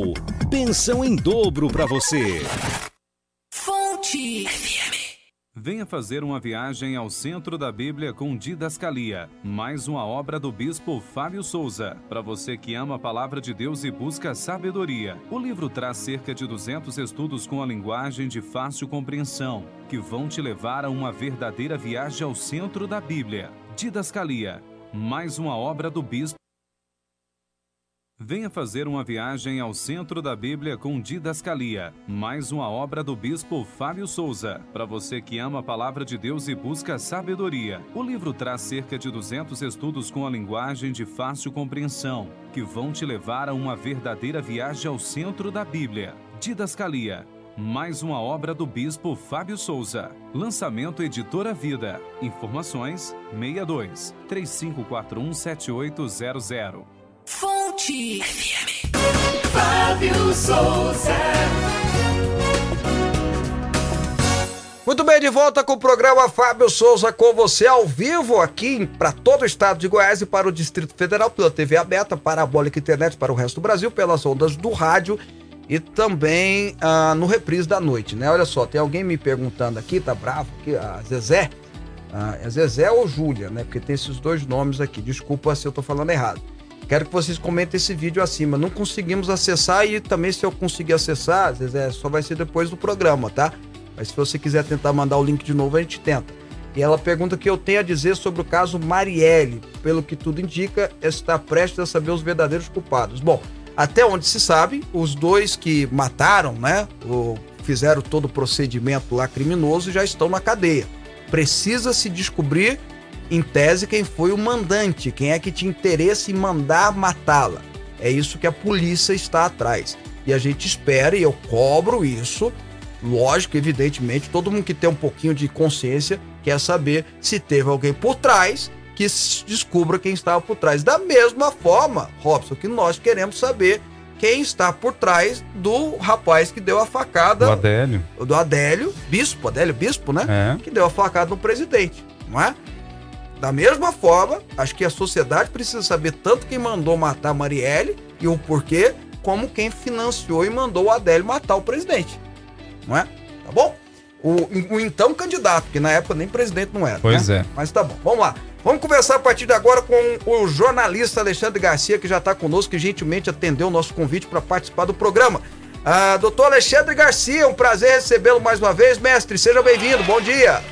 Pensão em dobro para você. Fonte Venha fazer uma viagem ao centro da Bíblia com Didascalia, mais uma obra do bispo Fábio Souza. Para você que ama a palavra de Deus e busca sabedoria, o livro traz cerca de 200 estudos com a linguagem de fácil compreensão, que vão te levar a uma verdadeira viagem ao centro da Bíblia. Didascalia, mais uma obra do bispo Venha fazer uma viagem ao centro da Bíblia com Didascalia, mais uma obra do bispo Fábio Souza. Para você que ama a palavra de Deus e busca sabedoria, o livro traz cerca de 200 estudos com a linguagem de fácil compreensão, que vão te levar a uma verdadeira viagem ao centro da Bíblia. Didascalia, mais uma obra do bispo Fábio Souza. Lançamento Editora Vida. Informações 62 3541 7800. Fonte FM. Fábio Souza. Muito bem, de volta com o programa Fábio Souza com você ao vivo aqui para todo o estado de Goiás e para o Distrito Federal pela TV aberta, parabólica internet para o resto do Brasil, pelas ondas do rádio e também ah, no reprise da noite, né? Olha só, tem alguém me perguntando aqui, tá bravo aqui, a Zezé. Ah, é Zezé ou Júlia, né? Porque tem esses dois nomes aqui. Desculpa se eu tô falando errado. Quero que vocês comentem esse vídeo acima. Não conseguimos acessar e também se eu conseguir acessar, Zezé, só vai ser depois do programa, tá? Mas se você quiser tentar mandar o link de novo, a gente tenta. E ela pergunta o que eu tenho a dizer sobre o caso Marielle. Pelo que tudo indica, está prestes a saber os verdadeiros culpados. Bom, até onde se sabe, os dois que mataram, né? O, fizeram todo o procedimento lá criminoso já estão na cadeia. Precisa se descobrir, em tese, quem foi o mandante, quem é que tinha interesse em mandar matá-la. É isso que a polícia está atrás. E a gente espera, e eu cobro isso, lógico, evidentemente, todo mundo que tem um pouquinho de consciência quer saber se teve alguém por trás que descubra quem estava por trás. Da mesma forma, Robson, que nós queremos saber quem está por trás do rapaz que deu a facada O Adélio. do Adélio, bispo, Adélio Bispo, né? É. Que deu a facada no presidente, não é? Da mesma forma, acho que a sociedade precisa saber tanto quem mandou matar a Marielle e o porquê, como quem financiou e mandou o Adélio matar o presidente, não é? Tá bom? O, o então candidato, que na época nem presidente não era. Pois né? é. Mas tá bom, vamos lá. Vamos conversar a partir de agora com o jornalista Alexandre Garcia, que já está conosco, que gentilmente atendeu o nosso convite para participar do programa. Ah, doutor Alexandre Garcia, um prazer recebê-lo mais uma vez. Mestre, seja bem-vindo, bom dia.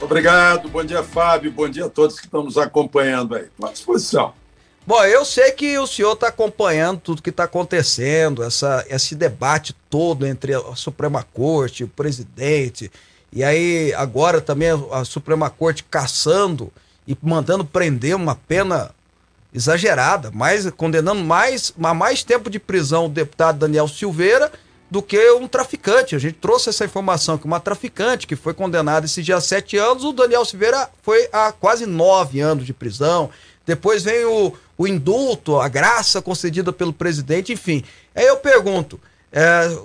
Obrigado, bom dia, Fábio, bom dia a todos que estão nos acompanhando aí. À disposição. Bom, eu sei que o senhor está acompanhando tudo que está acontecendo, essa, esse debate todo entre a Suprema Corte, o presidente, e aí agora também a Suprema Corte caçando e mandando prender uma pena exagerada, mais, condenando mais, mais tempo de prisão o deputado Daniel Silveira do que um traficante. A gente trouxe essa informação que uma traficante que foi condenada esses dias a sete anos, o Daniel Silveira foi a quase nove anos de prisão. Depois vem o, o indulto, a graça concedida pelo presidente, enfim. Aí eu pergunto, é,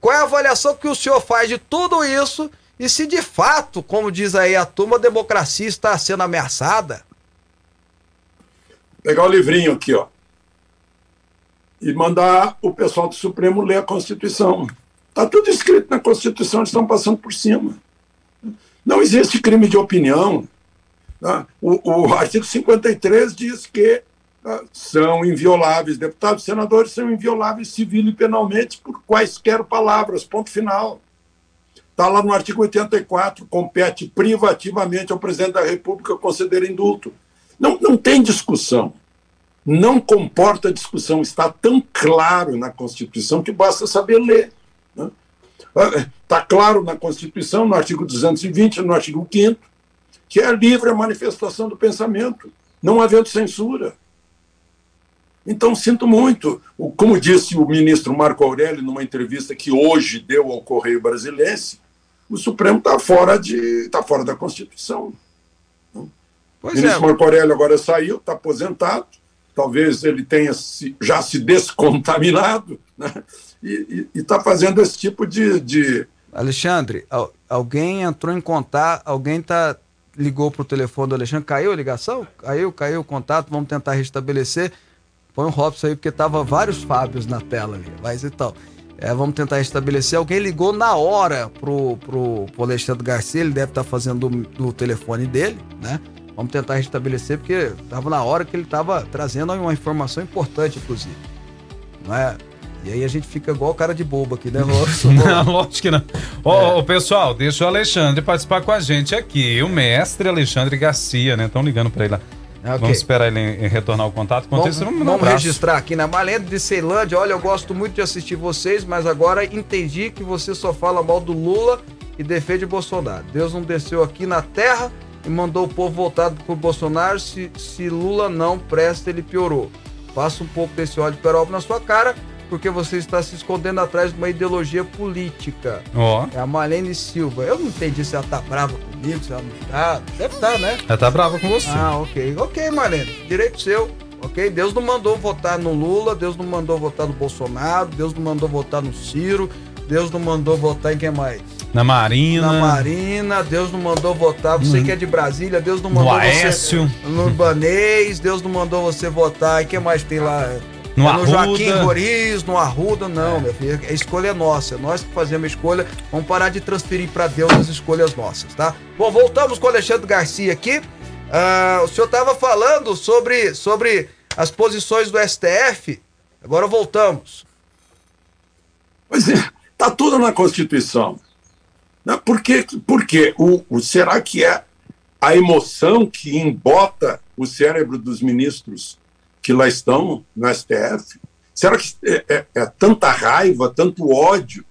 qual é a avaliação que o senhor faz de tudo isso e se de fato, como diz aí a turma, a democracia está sendo ameaçada? Pegar o livrinho aqui, ó. E mandar o pessoal do Supremo ler a Constituição. Está tudo escrito na Constituição, eles estão passando por cima. Não existe crime de opinião. Tá? O, o artigo 53 diz que tá, são invioláveis, deputados e senadores são invioláveis civil e penalmente por quaisquer palavras, ponto final. Está lá no artigo 84, compete privativamente ao presidente da República conceder indulto. Não, não tem discussão. Não comporta discussão. Está tão claro na Constituição que basta saber ler. Está né? Ah, é, claro na Constituição, no artigo 220, no artigo 5 que é livre a manifestação do pensamento, não havendo censura. Então, sinto muito. Como disse o ministro Marco Aurélio numa entrevista que hoje deu ao Correio Brasilense, o Supremo está fora, de, tá fora da Constituição. Pois o ministro é. Marco Aurélio agora saiu, está aposentado, talvez ele tenha se, já se descontaminado, né? e está fazendo esse tipo de, de... Alexandre, alguém entrou em contato, alguém está ligou para o telefone do Alexandre, caiu a ligação? Caiu, caiu o contato, vamos tentar restabelecer. Põe o Robson aí, porque tava vários Fábios na tela ali. Mas então, é, vamos tentar restabelecer. Alguém ligou na hora pro, pro, pro Alexandre Garcia, ele deve estar tá fazendo do, do, telefone dele, né? Vamos tentar restabelecer, porque tava na hora que ele tava trazendo uma informação importante, inclusive. Não é? E aí a gente fica igual cara de bobo aqui, né, Robson? não, lógico que não. Ô, é. pessoal, deixa o Alexandre participar com a gente aqui. O mestre Alexandre Garcia, né? Estão ligando para ele lá. Okay. Vamos esperar ele retornar o contato. Enquanto vamos, isso, vamos, vamos registrar aqui na Malenda de Ceilândia. Olha, eu gosto muito de assistir vocês, mas agora entendi que você só fala mal do Lula e defende Bolsonaro. Deus não desceu aqui na terra e mandou o povo voltar por Bolsonaro. Se, se Lula não presta, ele piorou. Passa um pouco desse ódio peroba na sua cara porque você está se escondendo atrás de uma ideologia política. Ó. Oh. É a Marlene Silva. Eu não entendi se ela tá brava comigo, se ela não tá. Deve estar, tá, né? Ela tá brava com você. Ah, ok. Ok, Marlene. Direito seu. Ok? Deus não mandou votar no Lula, Deus não mandou votar no Bolsonaro, Deus não mandou votar no Ciro, Deus não mandou votar em quem mais? Na Marina. Na Marina, Deus não mandou votar. Você uhum. que é de Brasília, Deus não mandou no Aécio. você. No Urbanês, Deus não mandou você votar. E quem mais tem lá? No, é no Joaquim Roriz, no Arruda, não, é. meu filho. A escolha é nossa. Nós que fazemos a escolha, vamos parar de transferir para Deus as escolhas nossas, tá? Bom, voltamos com o Alexandre Garcia aqui. Uh, o senhor estava falando sobre, sobre as posições do STF. Agora voltamos. Pois é, tá tudo na Constituição. Por quê? Porque o, o, será que é a emoção que embota o cérebro dos ministros que lá estão no STF? Será que é, é, é tanta raiva, tanto ódio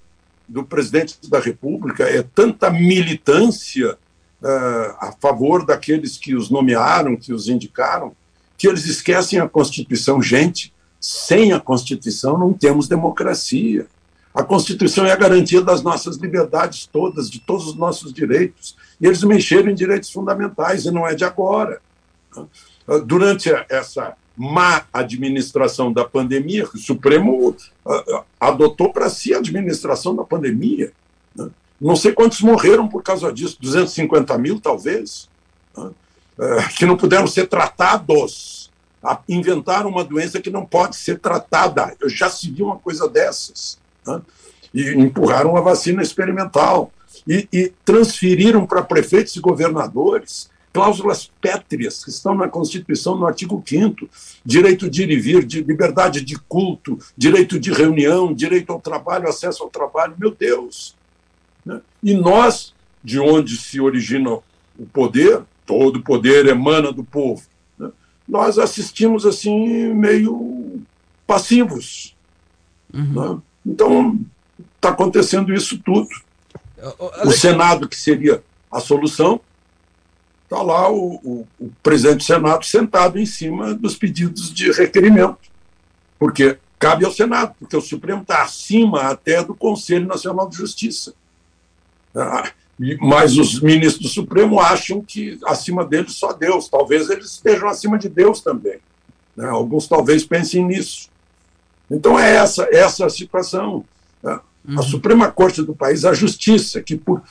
do presidente da República, é tanta militância uh, a favor daqueles que os nomearam, que os indicaram, que eles esquecem a Constituição? Gente, sem a Constituição não temos democracia. A Constituição é a garantia das nossas liberdades todas, de todos os nossos direitos. E eles mexeram em direitos fundamentais, e não é de agora. Durante essa má administração da pandemia, o Supremo uh, adotou para si a administração da pandemia. Né? Não sei quantos morreram por causa disso, 250 mil talvez, né? uh, que não puderam ser tratados. Inventaram uma doença que não pode ser tratada. Eu já se viu uma coisa dessas. Né? E empurraram a vacina experimental. E, e transferiram para prefeitos e governadores cláusulas pétreas que estão na Constituição, no artigo 5 direito de ir e vir, de liberdade de culto, direito de reunião, direito ao trabalho, acesso ao trabalho, meu Deus! Né? E nós, de onde se origina o poder, todo o poder emana do povo, né? nós assistimos assim meio passivos. Uhum. Né? Então, está acontecendo isso tudo. O Senado, que seria a solução, está lá o, o, o, presidente do Senado sentado em cima dos pedidos de requerimento. Porque cabe ao Senado, porque o Supremo está acima até do Conselho Nacional de Justiça. Ah, mas os ministros do Supremo acham que acima deles só Deus. Talvez eles estejam acima de Deus também. Né? Alguns talvez pensem nisso. Então é essa, essa a situação. Né? Uhum. A Suprema Corte do país, a Justiça, que por,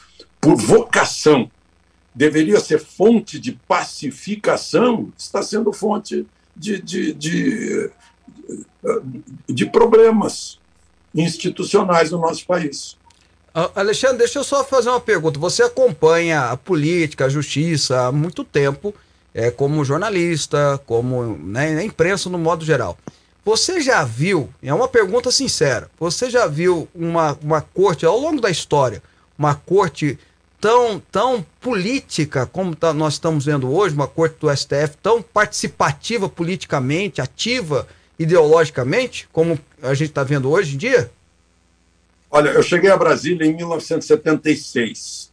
por vocação deveria ser fonte de pacificação, está sendo fonte de, de, de, de problemas institucionais no nosso país. Alexandre, deixa eu só fazer uma pergunta. Você acompanha a política, a justiça há muito tempo, é, como jornalista, como né, na imprensa no modo geral. Você já viu, é uma pergunta sincera, você já viu uma, uma corte, ao longo da história, uma corte tão, tão política como tá, nós estamos vendo hoje, uma corte do STF tão participativa politicamente, ativa ideologicamente, como a gente está vendo hoje em dia? Olha, eu cheguei a Brasília em 1976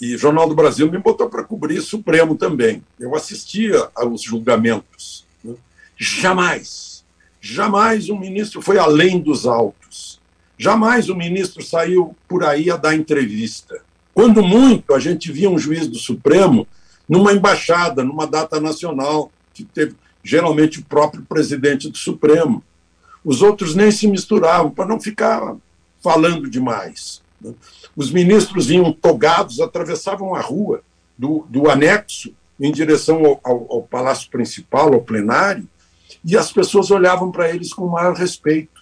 e o Jornal do Brasil me botou para cobrir Supremo também. Eu assistia aos julgamentos. Né? Jamais, jamais um ministro foi além dos autos. Jamais um ministro saiu por aí a dar entrevista. Quando muito, a gente via um juiz do Supremo numa embaixada, numa data nacional, que teve geralmente o próprio presidente do Supremo. Os outros nem se misturavam, para não ficar falando demais. Né? Os ministros vinham togados, atravessavam a rua do, do anexo em direção ao, ao, ao Palácio Principal, ao plenário, e as pessoas olhavam para eles com o maior respeito.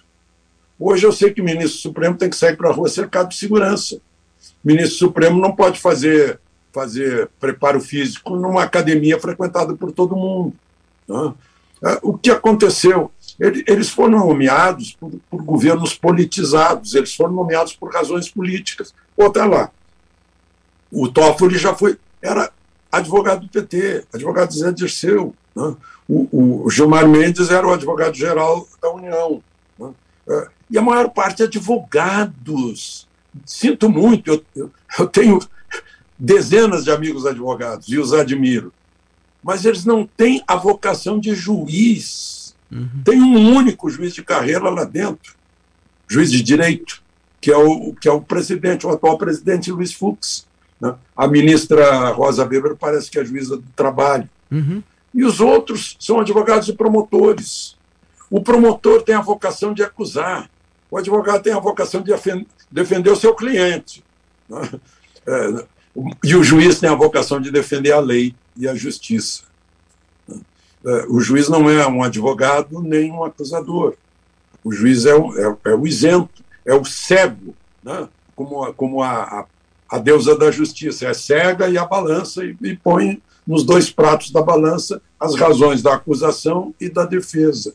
Hoje eu sei que o ministro Supremo tem que sair para a rua cercado de segurança ministro Supremo não pode fazer, fazer preparo físico numa academia frequentada por todo mundo. Né? É, o que aconteceu? Eles foram nomeados por, por, governos politizados, eles foram nomeados por razões políticas. Ou tá lá. O Toffoli já foi, era advogado do PT, advogado Zé Dirceu. Né? O, o, Gilmar Mendes era o advogado-geral da União. Né? É, e a maior parte advogados sinto muito, eu, eu, eu tenho dezenas de amigos advogados e os admiro, mas eles não têm a vocação de juiz. Uhum. Tem um único juiz de carreira lá dentro, juiz de direito, que é o, que é o presidente, o atual presidente Luiz Fux. Né? A ministra Rosa Weber parece que é juíza do trabalho. Uhum. E os outros são advogados e promotores. O promotor tem a vocação de acusar, o advogado tem a vocação de defender o seu cliente. É, e o juiz tem a vocação de defender a lei e a justiça. É, o juiz não é um advogado nem um acusador. O juiz é o, é, é o isento, é o cego, né? como, a, como a, a, a, deusa da justiça. É cega e a balança e, e põe nos dois pratos da balança as razões da acusação e da defesa.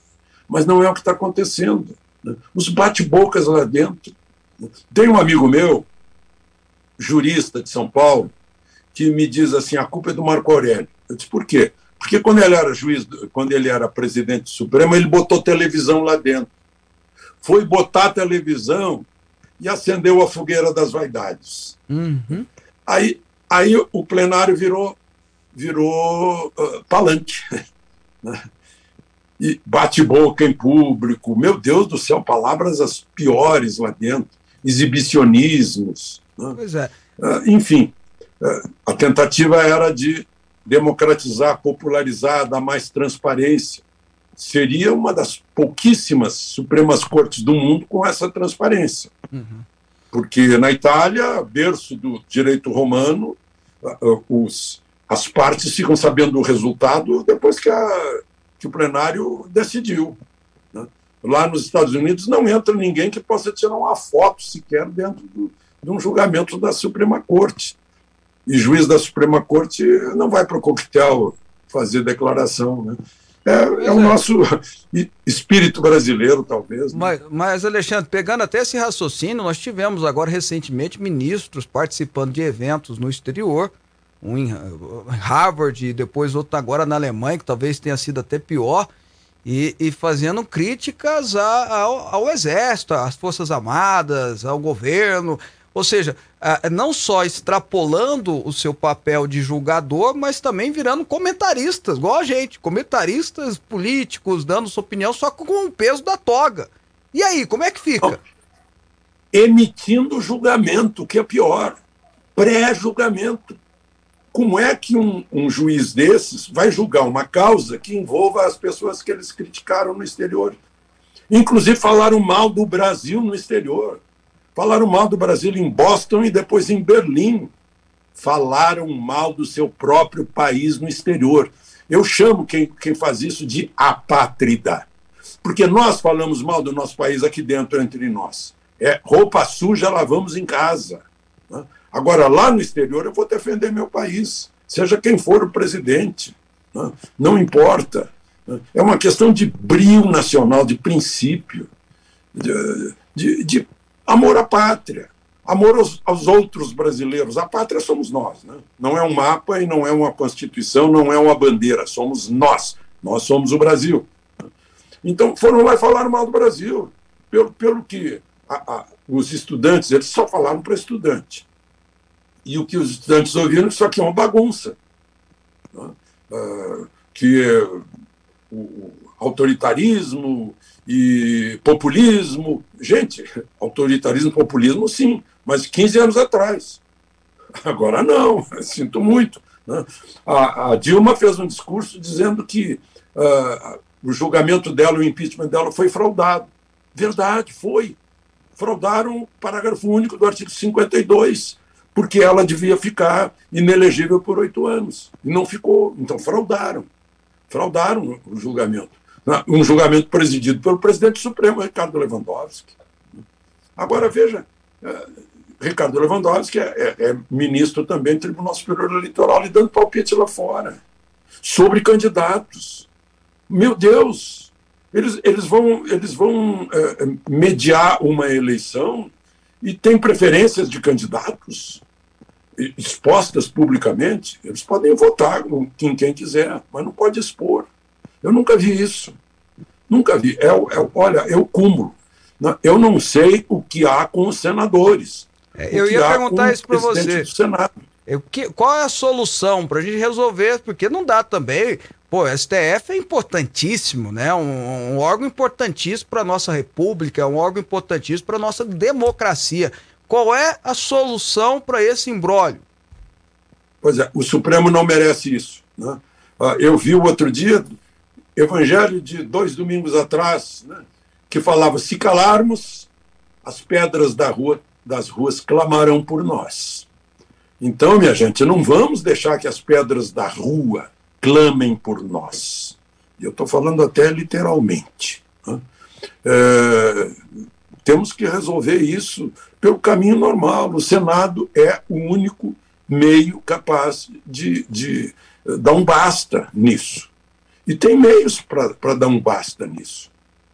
Mas não é o que está acontecendo. Né? Os bate-bocas lá dentro tem um amigo meu, jurista de São Paulo, que me diz assim: a culpa é do Marco Aurélio. Eu disse, por quê? Porque quando ele era juiz, quando ele era presidente supremo, ele botou televisão lá dentro. Foi botar a televisão e acendeu a fogueira das vaidades. Uhum. Aí, aí o plenário virou, virou uh, palanque. Né? E bate-boca em público. Meu Deus do céu, palavras as piores lá dentro exibicionismos. Né? Pois é. Ah, enfim, ah, a tentativa era de democratizar, popularizar, dar mais transparência. Seria uma das pouquíssimas Supremas Cortes do mundo com essa transparência. Uhum. Porque na Itália, berço do direito romano, os, as partes ficam sabendo do resultado depois que, a, que o plenário decidiu. Lá nos Estados Unidos não entra ninguém que possa tirar uma foto sequer dentro do, de um julgamento da Suprema Corte. E juiz da Suprema Corte não vai para o coquetel fazer declaração. Né? É, é, o é. nosso espírito brasileiro, talvez. Né? Mas, mas, Alexandre, pegando até esse raciocínio, nós tivemos agora recentemente ministros participando de eventos no exterior, um em Harvard e depois outro agora na Alemanha, que talvez tenha sido até pior, e, e fazendo críticas a, ao, ao Exército, às Forças Armadas, ao governo. Ou seja, não só extrapolando o seu papel de julgador, mas também virando comentaristas, igual a gente, comentaristas políticos, dando sua opinião, só com o peso da toga. E aí, como é que fica? Emitindo julgamento, que é pior. Pré-julgamento. Como é que um, um, juiz desses vai julgar uma causa que envolva as pessoas que eles criticaram no exterior? Inclusive falaram mal do Brasil no exterior. Falaram mal do Brasil em Boston e depois em Berlim. Falaram mal do seu próprio país no exterior. Eu chamo quem, quem faz isso de apátrida. Porque nós falamos mal do nosso país aqui dentro entre nós. É roupa suja lavamos em casa. Né? Agora, lá no exterior, eu vou defender meu país, seja quem for o presidente. Né? Não importa. Né? É uma questão de brilho nacional, de princípio, de, de, de amor à pátria, amor aos, aos, outros brasileiros. A pátria somos nós. Né? Não é um mapa e não é uma constituição, não é uma bandeira. Somos nós. Nós somos o Brasil. Então, foram lá e falaram mal do Brasil. Pelo, pelo que a, a, os estudantes, eles só falaram para estudante e o que os estudantes ouviram, isso aqui é uma bagunça. Né? Uh, que o autoritarismo e populismo. Gente, autoritarismo e populismo, sim, mas 15 anos atrás. Agora não, sinto muito. Né? A, a, Dilma fez um discurso dizendo que uh, o julgamento dela, o impeachment dela foi fraudado. Verdade, foi. Fraudaram o parágrafo único do artigo 52 porque ela devia ficar inelegível por oito anos. E não ficou. Então, fraudaram. Fraudaram o julgamento. Um julgamento presidido pelo presidente supremo, Ricardo Lewandowski. Agora, veja, é, Ricardo Lewandowski é, é, é, ministro também do Tribunal Superior Eleitoral e dando palpite lá fora sobre candidatos. Meu Deus! Eles, eles vão, eles vão é, mediar uma eleição e tem preferências de candidatos expostas publicamente, eles podem votar em quem quiser, mas não pode expor. Eu nunca vi isso. Nunca vi. É, é, olha, é o cúmulo. Eu não sei o que há com os senadores. É, eu ia perguntar isso para você. Eu, que, qual é a solução para a gente resolver? Porque não dá também. Pô, o STF é importantíssimo, né? Um, um órgão importantíssimo para a nossa república, é um órgão importantíssimo para a nossa democracia. Qual é a solução para esse imbróglio? Pois é, o Supremo não merece isso. Né? Ah, eu vi o outro dia, evangelho de dois domingos atrás, né, que falava: se calarmos, as pedras da rua, das ruas clamarão por nós. Então, minha gente, não vamos deixar que as pedras da rua clamem por nós. Eu estou falando até literalmente. Né? É, temos que resolver isso pelo caminho normal. O Senado é o único meio capaz de, de eh, dar um basta nisso. E tem meios para dar um basta nisso.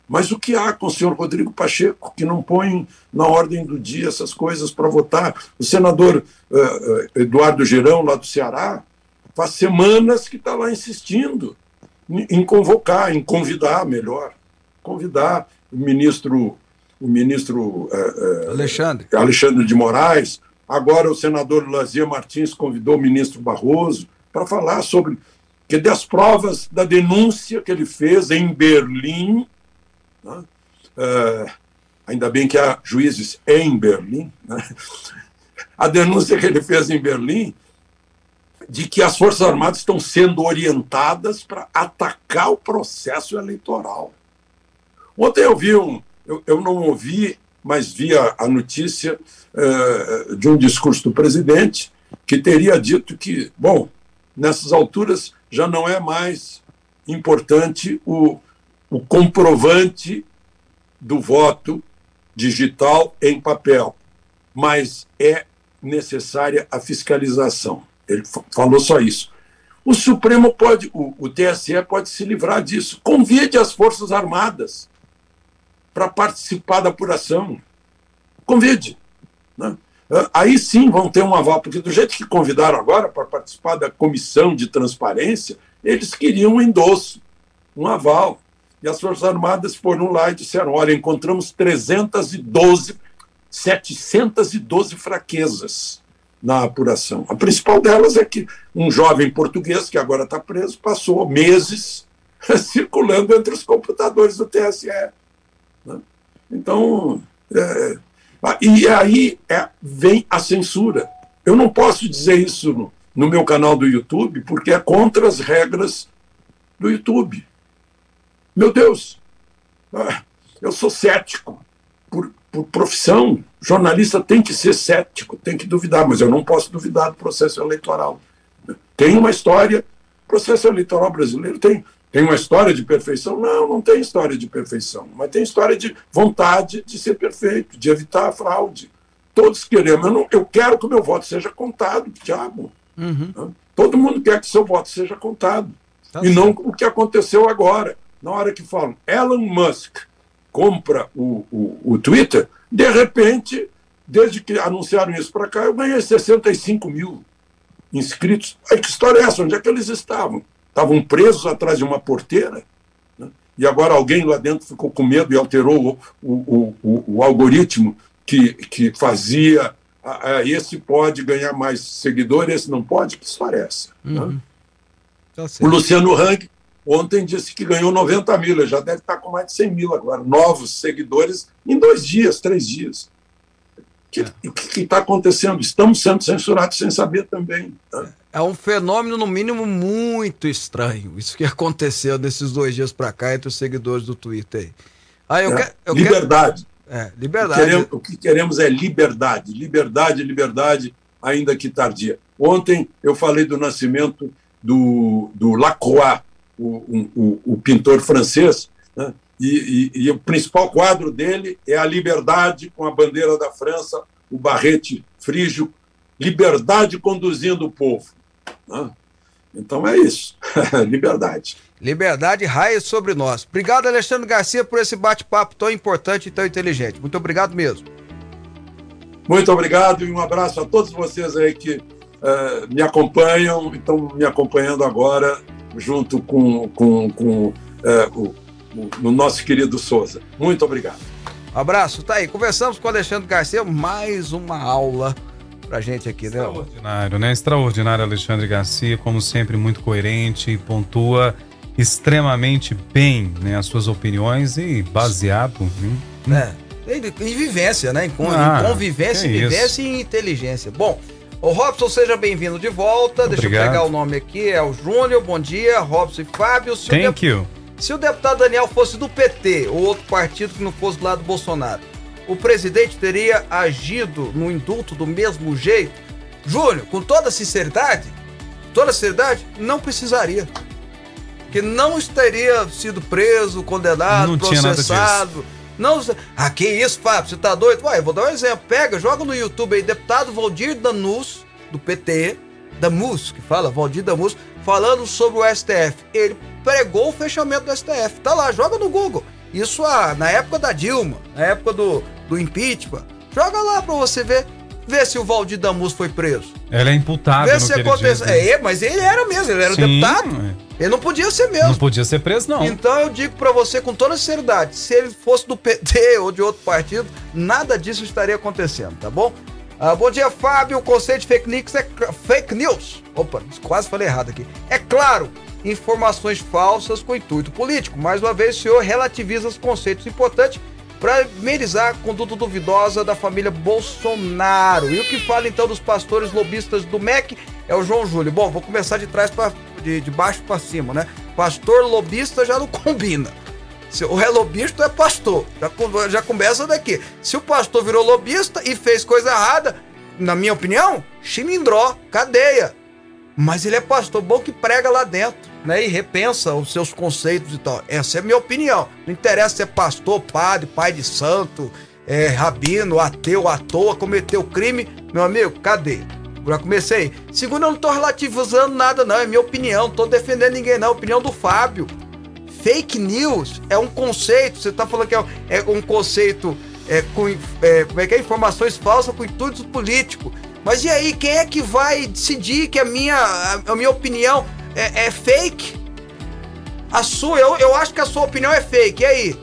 Mas o que há com o senhor Rodrigo Pacheco, que não põe na ordem do dia essas coisas para votar? O senador uh, Eduardo Girão, lá do Ceará, faz semanas que está lá insistindo em convocar, em convidar, melhor, convidar o ministro o ministro eh, eh, Alexandre. Alexandre de Moraes, agora o senador Lazier Martins convidou o ministro Barroso para falar sobre que das provas da denúncia que ele fez em Berlim, né? uh, ainda bem que há juízes em Berlim, né? a denúncia que ele fez em Berlim de que as Forças Armadas estão sendo orientadas para atacar o processo eleitoral. Ontem eu vi um, eu, eu não ouvi, mas vi a, a notícia uh, de um discurso do presidente que teria dito que, bom, nessas alturas já não é mais importante o, o comprovante do voto digital em papel, mas é necessária a fiscalização. Ele falou só isso. O Supremo pode, o, o TSE pode se livrar disso. Convide as Forças Armadas para participar da apuração. Convide. Né? ah, aí sim vão ter um aval, porque do jeito que convidaram agora para participar da comissão de transparência, eles queriam um endosso, um aval. E as Forças Armadas foram lá e disseram: olha, encontramos 312, 712 fraquezas na apuração. A principal delas é que um jovem português, que agora está preso, passou meses circulando entre os computadores do TSE. Né? Então, é, e aí é, vem a censura. Eu não posso dizer isso no, no meu canal do YouTube, porque é contra as regras do YouTube. Meu Deus, ah, eu sou cético por, por profissão. Jornalista tem que ser cético, tem que duvidar, mas eu não posso duvidar do processo eleitoral. Tem uma história, processo eleitoral brasileiro tem, tem uma história de perfeição? Não, não tem história de perfeição, mas tem história de vontade de ser perfeito, de evitar a fraude. Todos queremos, eu, não, eu quero que o meu voto seja contado, Tiago. Uhum. Todo mundo quer que seu voto seja contado. Tá e certo. não o que aconteceu agora na hora que falam Elon Musk compra o, o, o Twitter, de repente, desde que anunciaram isso para cá, eu ganhei 65 mil inscritos. Ai, que história é essa? Onde é que eles estavam? Estavam presos atrás de uma porteira? Né? E agora alguém lá dentro ficou com medo e alterou o, o, o, o algoritmo que, que fazia esse pode ganhar mais seguidores, esse não pode? Que história é essa? Né? Uhum. Né? Tá o Luciano Hang Ontem disse que ganhou 90 mil, ele já deve estar com mais de 100 mil agora, novos seguidores em dois dias, três dias. Que, é. O que está acontecendo? Estamos sendo censurados sem saber também. Tá? É um fenômeno, no mínimo, muito estranho. Isso que aconteceu nesses dois dias para cá entre os seguidores do Twitter. Ah, eu é. quero, eu liberdade. Quero... É, liberdade. O que, queremos, o que queremos é liberdade. Liberdade, liberdade, ainda que tardia. Ontem eu falei do nascimento do, do Lacroix, o, o, o pintor francês, né? E, e, e, o principal quadro dele é a liberdade com a bandeira da França, o barrete frígio, liberdade conduzindo o povo. Né? Então é isso, liberdade. Liberdade raia sobre nós. Obrigado, Alexandre Garcia, por esse bate-papo tão importante e tão inteligente. Muito obrigado mesmo. Muito obrigado e um abraço a todos vocês aí que uh, me acompanham, estão me acompanhando agora junto com, com, com é, o, o, nosso querido Souza. Muito obrigado. Abraço, tá aí. Conversamos com o Alexandre Garcia, mais uma aula pra gente aqui, né? Extraordinário, né? Extraordinário, Alexandre Garcia, como sempre, muito coerente, pontua extremamente bem né, as suas opiniões e baseado né? É. Em, vivência, né? Em, ah, convivência, em vivência e inteligência. Bom, Ô Robson, seja bem-vindo de volta. Obrigado. Deixa eu pegar o nome aqui. É o Júnior, bom dia. Robson e Fábio. Se Thank you. Se o deputado Daniel fosse do PT ou outro partido que não fosse do lado do Bolsonaro, o presidente teria agido no indulto do mesmo jeito? Júnior, com toda sinceridade, toda sinceridade, não precisaria. Que não teria sido preso, condenado, não processado não, ah, que isso, Fábio, você tá doido? Ué, eu vou dar um exemplo. Pega, joga no YouTube aí, deputado Valdir Danus, do PT, Damus, que fala, Valdir Damus, falando sobre o STF. Ele pregou o fechamento do STF. Tá lá, joga no Google. Isso ah, na época da Dilma, na época do, do impeachment. Joga lá pra você ver. Vê se o Valdir Damus foi preso. Ele é imputado. Vê se aconteceu. É, mas ele era mesmo, ele era Sim, deputado. É. Ele não podia ser mesmo. Não podia ser preso, não. Então eu digo para você com toda sinceridade: se ele fosse do PT ou de outro partido, nada disso estaria acontecendo, tá bom? Ah, bom dia, Fábio. O conceito de fake news é fake news. Opa, quase falei errado aqui. É claro, informações falsas com intuito político. Mais uma vez, o senhor relativiza os conceitos importantes para amenizar a conduta duvidosa da família Bolsonaro. E o que fala então dos pastores lobistas do MEC é o João Júlio. Bom, vou começar de trás para de, de baixo para cima, né? Pastor lobista já não combina. Se o é lobista é pastor, já, já começa daqui. Se o pastor virou lobista e fez coisa errada, na minha opinião, chimindró, cadeia. Mas ele é pastor bom que prega lá dentro, né? E repensa os seus conceitos e tal. Essa é a minha opinião. Não interessa se é pastor, padre, pai de santo, é, rabino, ateu, à toa, cometeu crime, meu amigo, cadeia. Já comecei. Segundo, eu não tô relativizando nada, não. É minha opinião. Não tô defendendo ninguém, não. É opinião do Fábio. Fake news é um conceito. Você tá falando que é, é um conceito é, com, é, como é que é? Informações falsas com intuitos políticos. Mas e aí, quem é que vai decidir que a minha, a, minha opinião é, é, fake? A sua, eu, eu acho que a sua opinião é fake. E aí?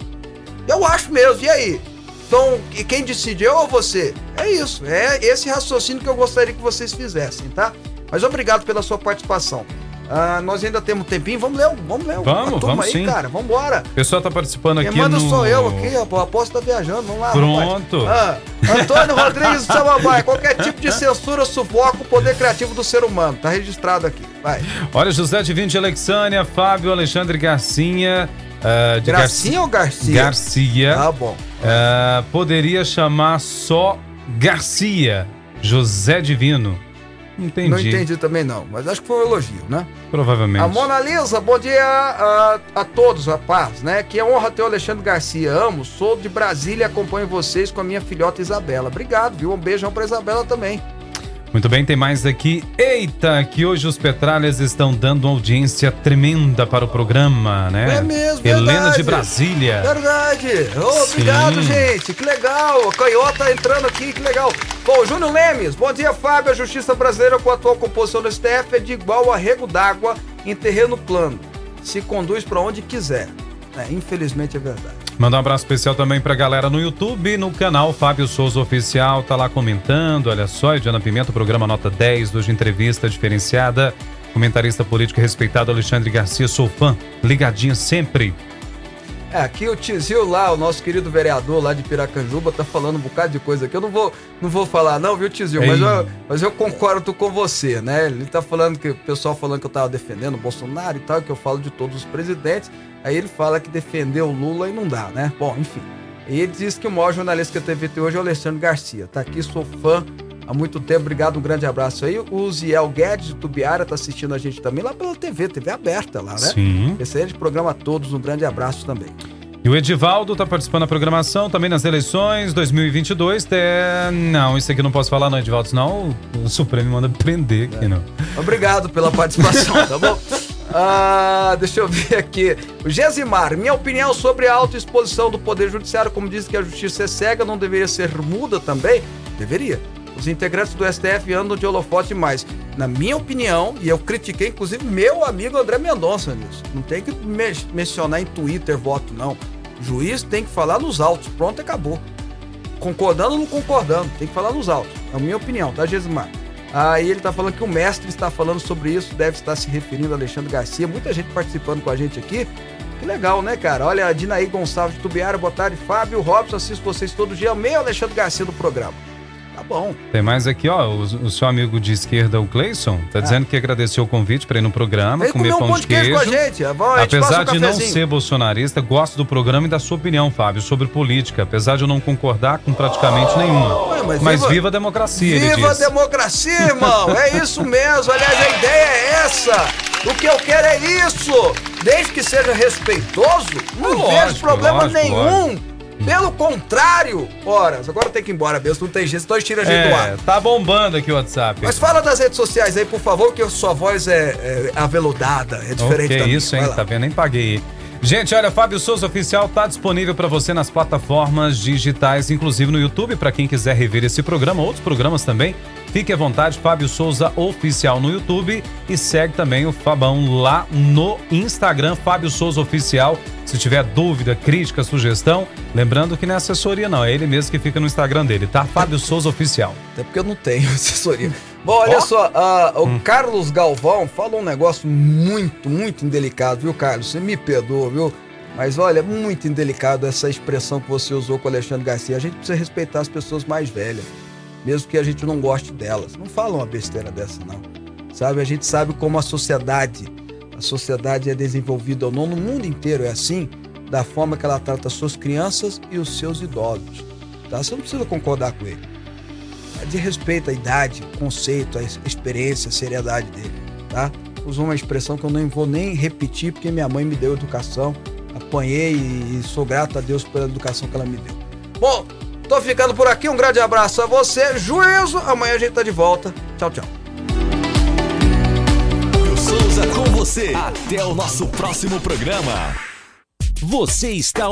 Eu acho mesmo, e aí? Então, quem decide, eu ou você? É isso, é esse raciocínio que eu gostaria que vocês fizessem, tá? Mas obrigado pela sua participação. Ah, nós ainda temos um tempinho, vamos ler, vamos ler vamos, vamos aí, sim. cara, vamos embora. O pessoal tá participando aqui manda no... sou eu aqui, a aposto tá viajando, vamos lá. Pronto. Ah, Antônio Rodrigues do Samambaia, qualquer tipo de censura sufoca o poder criativo do ser humano, tá registrado aqui, vai. Olha, José Divino de Alexânia, Fábio Alexandre Garcinha... Uh, de Gracinha ou Garcia? Garcia. Tá bom. Uh, poderia chamar só Garcia, José Divino. Não entendi. Não entendi também não, mas acho que foi um elogio, né? Provavelmente. A Mona Lisa, bom dia a, a todos, rapaz, né? Que honra ter o Alexandre Garcia. Amo, sou de Brasília e acompanho vocês com a minha filhota Isabela. Obrigado, viu? Um beijão pra Isabela também. Muito bem, tem mais aqui. Eita, que hoje os Petralhas estão dando uma audiência tremenda para o programa, né? É mesmo, Helena verdade. de Brasília. Verdade. Oh, obrigado, gente. Que legal. A canhota entrando aqui, que legal. Bom, Júnior Lemes, bom dia, Fábio. A justiça brasileira com a atual composição do STF é de igual arrego d'água em terreno plano. Se conduz para onde quiser. É, infelizmente é verdade. Mandar um abraço especial também pra galera no YouTube, no canal Fábio Souza Oficial, tá lá comentando, olha só, e Diana Pimenta, programa nota 10, hoje entrevista diferenciada, comentarista político respeitado Alexandre Garcia, sou fã, ligadinho sempre. É, aqui o Tizil lá, o nosso querido vereador lá de Piracanjuba, tá falando um bocado de coisa que eu não vou, não vou falar não, viu, Tizil? Mas eu, mas eu concordo com você, né? Ele tá falando que o pessoal falando que eu tava defendendo o Bolsonaro e tal, que eu falo de todos os presidentes. Aí ele fala que defendeu o Lula e não dá, né? Bom, enfim. E ele diz que o maior jornalista que a TVT hoje é o Alexandre Garcia. Tá aqui, sou fã há muito tempo. Obrigado, um grande abraço aí. O Ziel Guedes de Tubiara tá assistindo a gente também lá pela TV, TV aberta lá, né? Sim. Excelente programa a todos, um grande abraço também. E o Edivaldo tá participando da programação, também nas eleições 2022. Tem... Não, isso aqui não posso falar não, Edivaldo, senão o Supremo manda prender aqui, não. Obrigado pela participação, tá bom? Ah, deixa eu ver aqui. O Gesimar, minha opinião sobre a autoexposição do Poder Judiciário, como diz que a justiça é cega, não deveria ser muda também? Deveria. Os integrantes do STF andam de holofote demais. Na minha opinião, e eu critiquei inclusive meu amigo André Mendonça nisso. Não tem que me- mencionar em Twitter voto, não. O juiz tem que falar nos autos. Pronto, acabou. Concordando ou não concordando, tem que falar nos autos. É a minha opinião, tá, Gesimar? Aí ele tá falando que o mestre está falando sobre isso, deve estar se referindo a Alexandre Garcia. Muita gente participando com a gente aqui. Que legal, né, cara? Olha, a Dinaí Gonçalves de Tubiara, boa tarde, Fábio Robson, assisto vocês todo dia. Amei o Alexandre Garcia do programa. Tá bom. Tem mais aqui, ó, o, o seu amigo de esquerda, o Cleison, tá dizendo que agradeceu o convite para ir no programa, comer comer um pão de queijo. com a gente. Vamos, a gente Apesar um de não ser bolsonarista, gosto do programa e da sua opinião, Fábio, sobre política. Apesar de eu não concordar com praticamente nenhuma. Ué, mas mas viva- viva, a democracia, ele Viva a democracia, irmão! É isso mesmo. Aliás, a ideia é essa. O que eu quero é isso. Desde que seja respeitoso, não Lógico, vejo problema lógico, nenhum. Pelo contrário. Ora, agora tem que ir embora mesmo. Não tem jeito, então tira a gente do ar. É, tá bombando aqui o WhatsApp. Mas fala das redes sociais aí, por favor, que a sua voz é, é aveludada, é diferente Ok, da minha. isso, hein? Tá vendo? Nem paguei. Gente, olha, Fábio Souza Oficial tá disponível para você nas plataformas digitais, inclusive no YouTube, para quem quiser rever esse programa, outros programas também. Fique à vontade, Fábio Souza Oficial no YouTube e segue também o Fabão lá no Instagram, Fábio Souza Oficial. Se tiver dúvida, crítica, sugestão, lembrando que não é assessoria não, é ele mesmo que fica no Instagram dele, tá? Fábio Souza Oficial. Até porque eu não tenho assessoria. Bom, olha Ó. só, ah, o Hum. Carlos Galvão falou um negócio muito, muito indelicado, viu, Carlos? Você me perdoa, viu? Mas olha, muito indelicado essa expressão que você usou com o Alexandre Garcia. A gente precisa respeitar as pessoas mais velhas, mesmo que a gente não goste delas. Não fala uma besteira dessa, não. Sabe, a gente sabe como a sociedade, a sociedade é desenvolvida ou não, no mundo inteiro é assim, da forma que ela trata as suas crianças e os seus idosos. Tá? Você não precisa concordar com ele de respeito à idade, conceito, à ex- experiência, à seriedade dele, tá? Usou uma expressão que eu não vou nem repetir porque minha mãe me deu educação, apanhei e sou grato a Deus pela educação que ela me deu. Bom, tô ficando por aqui, um grande abraço a você, juízo, amanhã a gente tá de volta. Tchau, tchau. Souza com você. Até o nosso próximo programa. Você está